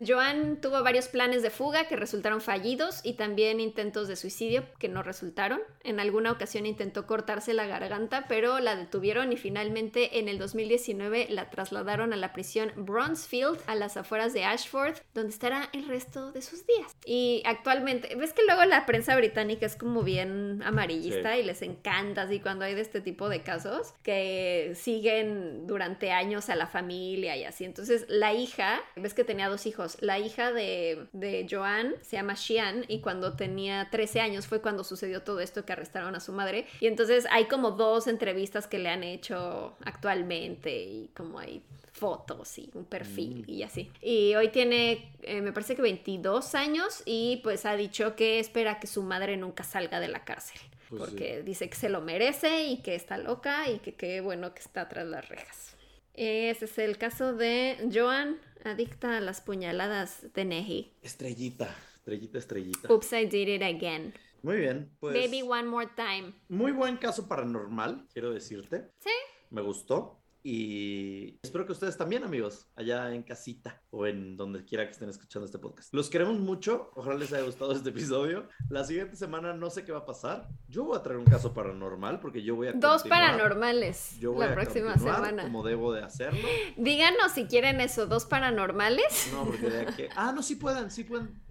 Joan tuvo varios planes de fuga que resultaron fallidos y también intentos de suicidio que no resultaron. En alguna ocasión intentó cortarse la garganta, pero la detuvieron y finalmente en el 2019 la trasladaron a la prisión Bronzefield a las afueras de Ashford, donde estará el resto de sus días. Y actualmente, ves que luego la prensa británica es como bien amarillista y les encanta así cuando hay de este tipo de casos que siguen durante años a la familia y así. Entonces la hija ves que tenía dos hijos. La hija de, de Joan se llama Xian y cuando tenía 13 años fue cuando sucedió todo esto que arrestaron a su madre. Y entonces hay como dos entrevistas que le han hecho actualmente y como hay fotos y un perfil Mm. y así. Y hoy tiene, eh, me parece que 22 años y pues ha dicho que espera que su madre nunca salga de la cárcel. Pues sí. porque dice que se lo merece y que está loca y que qué bueno que está tras las rejas. Ese es el caso de Joan, adicta a las puñaladas de Neji. Estrellita, estrellita, estrellita. Oops, I did it again. Muy bien, pues. Baby, one more time. Muy buen caso paranormal, quiero decirte. Sí. Me gustó. Y espero que ustedes también, amigos, allá en casita o en donde quiera que estén escuchando este podcast. Los queremos mucho. Ojalá les haya gustado este episodio. La siguiente semana no sé qué va a pasar. Yo voy a traer un caso paranormal porque yo voy a. Dos paranormales Yo voy la a próxima semana. Como debo de hacerlo. Díganos si quieren eso, dos paranormales. No, porque de aquí. *laughs* Ah, no, sí pueden, sí pueden.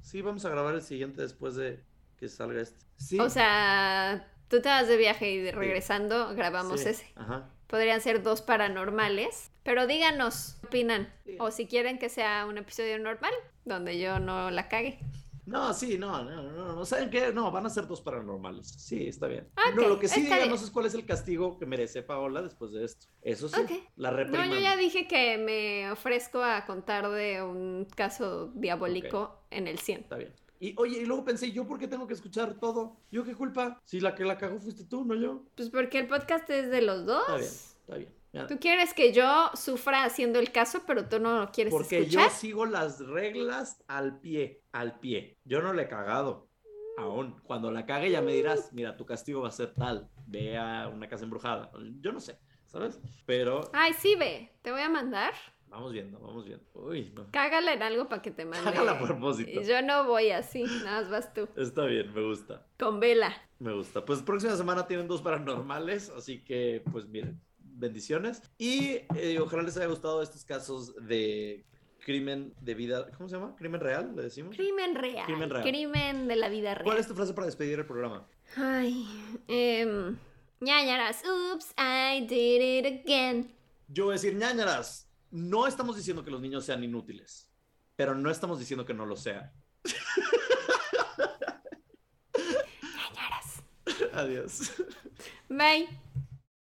Sí, vamos a grabar el siguiente después de que salga este. Sí. O sea, tú te vas de viaje y regresando grabamos sí, ese. Ajá. Podrían ser dos paranormales. Pero díganos qué opinan. Sí. O si quieren que sea un episodio normal, donde yo no la cague. No, sí, no, no, no, no, ¿saben qué? No, van a ser dos paranormales. Sí, está bien. Ok, no, lo que sí bien. es cuál es el castigo que merece Paola después de esto. Eso sí, Ok. la No, yo ya dije que me ofrezco a contar de un caso diabólico en el 100. Está bien. Y oye, y luego pensé, ¿yo por qué tengo que escuchar todo? ¿Yo qué culpa? Si la que la cagó fuiste tú, no yo. Pues porque el podcast es de los dos. Está bien, está bien. Ya. Tú quieres que yo sufra haciendo el caso, pero tú no lo quieres Porque escuchar. yo sigo las reglas al pie, al pie. Yo no le he cagado. Aún. Cuando la cague ya me dirás, mira, tu castigo va a ser tal. Ve a una casa embrujada. Yo no sé, ¿sabes? Pero Ay, sí, ve. Te voy a mandar. Vamos viendo, vamos viendo. Uy, no. Cágala en algo para que te mande. Cágala a propósito. Yo no voy así, nada más vas tú. Está bien, me gusta. Con vela. Me gusta. Pues próxima semana tienen dos paranormales, así que pues miren, bendiciones. Y eh, ojalá les haya gustado estos casos de crimen de vida, ¿cómo se llama? ¿Crimen real? ¿Le decimos? Crimen real. Crimen real. Crimen de la vida real. ¿Cuál es tu frase para despedir el programa? Ay, eh, ñañaras, oops, I did it again. Yo voy a decir, ñañaras, no estamos diciendo que los niños sean inútiles, pero no estamos diciendo que no lo sean. *laughs* Adiós. Bye.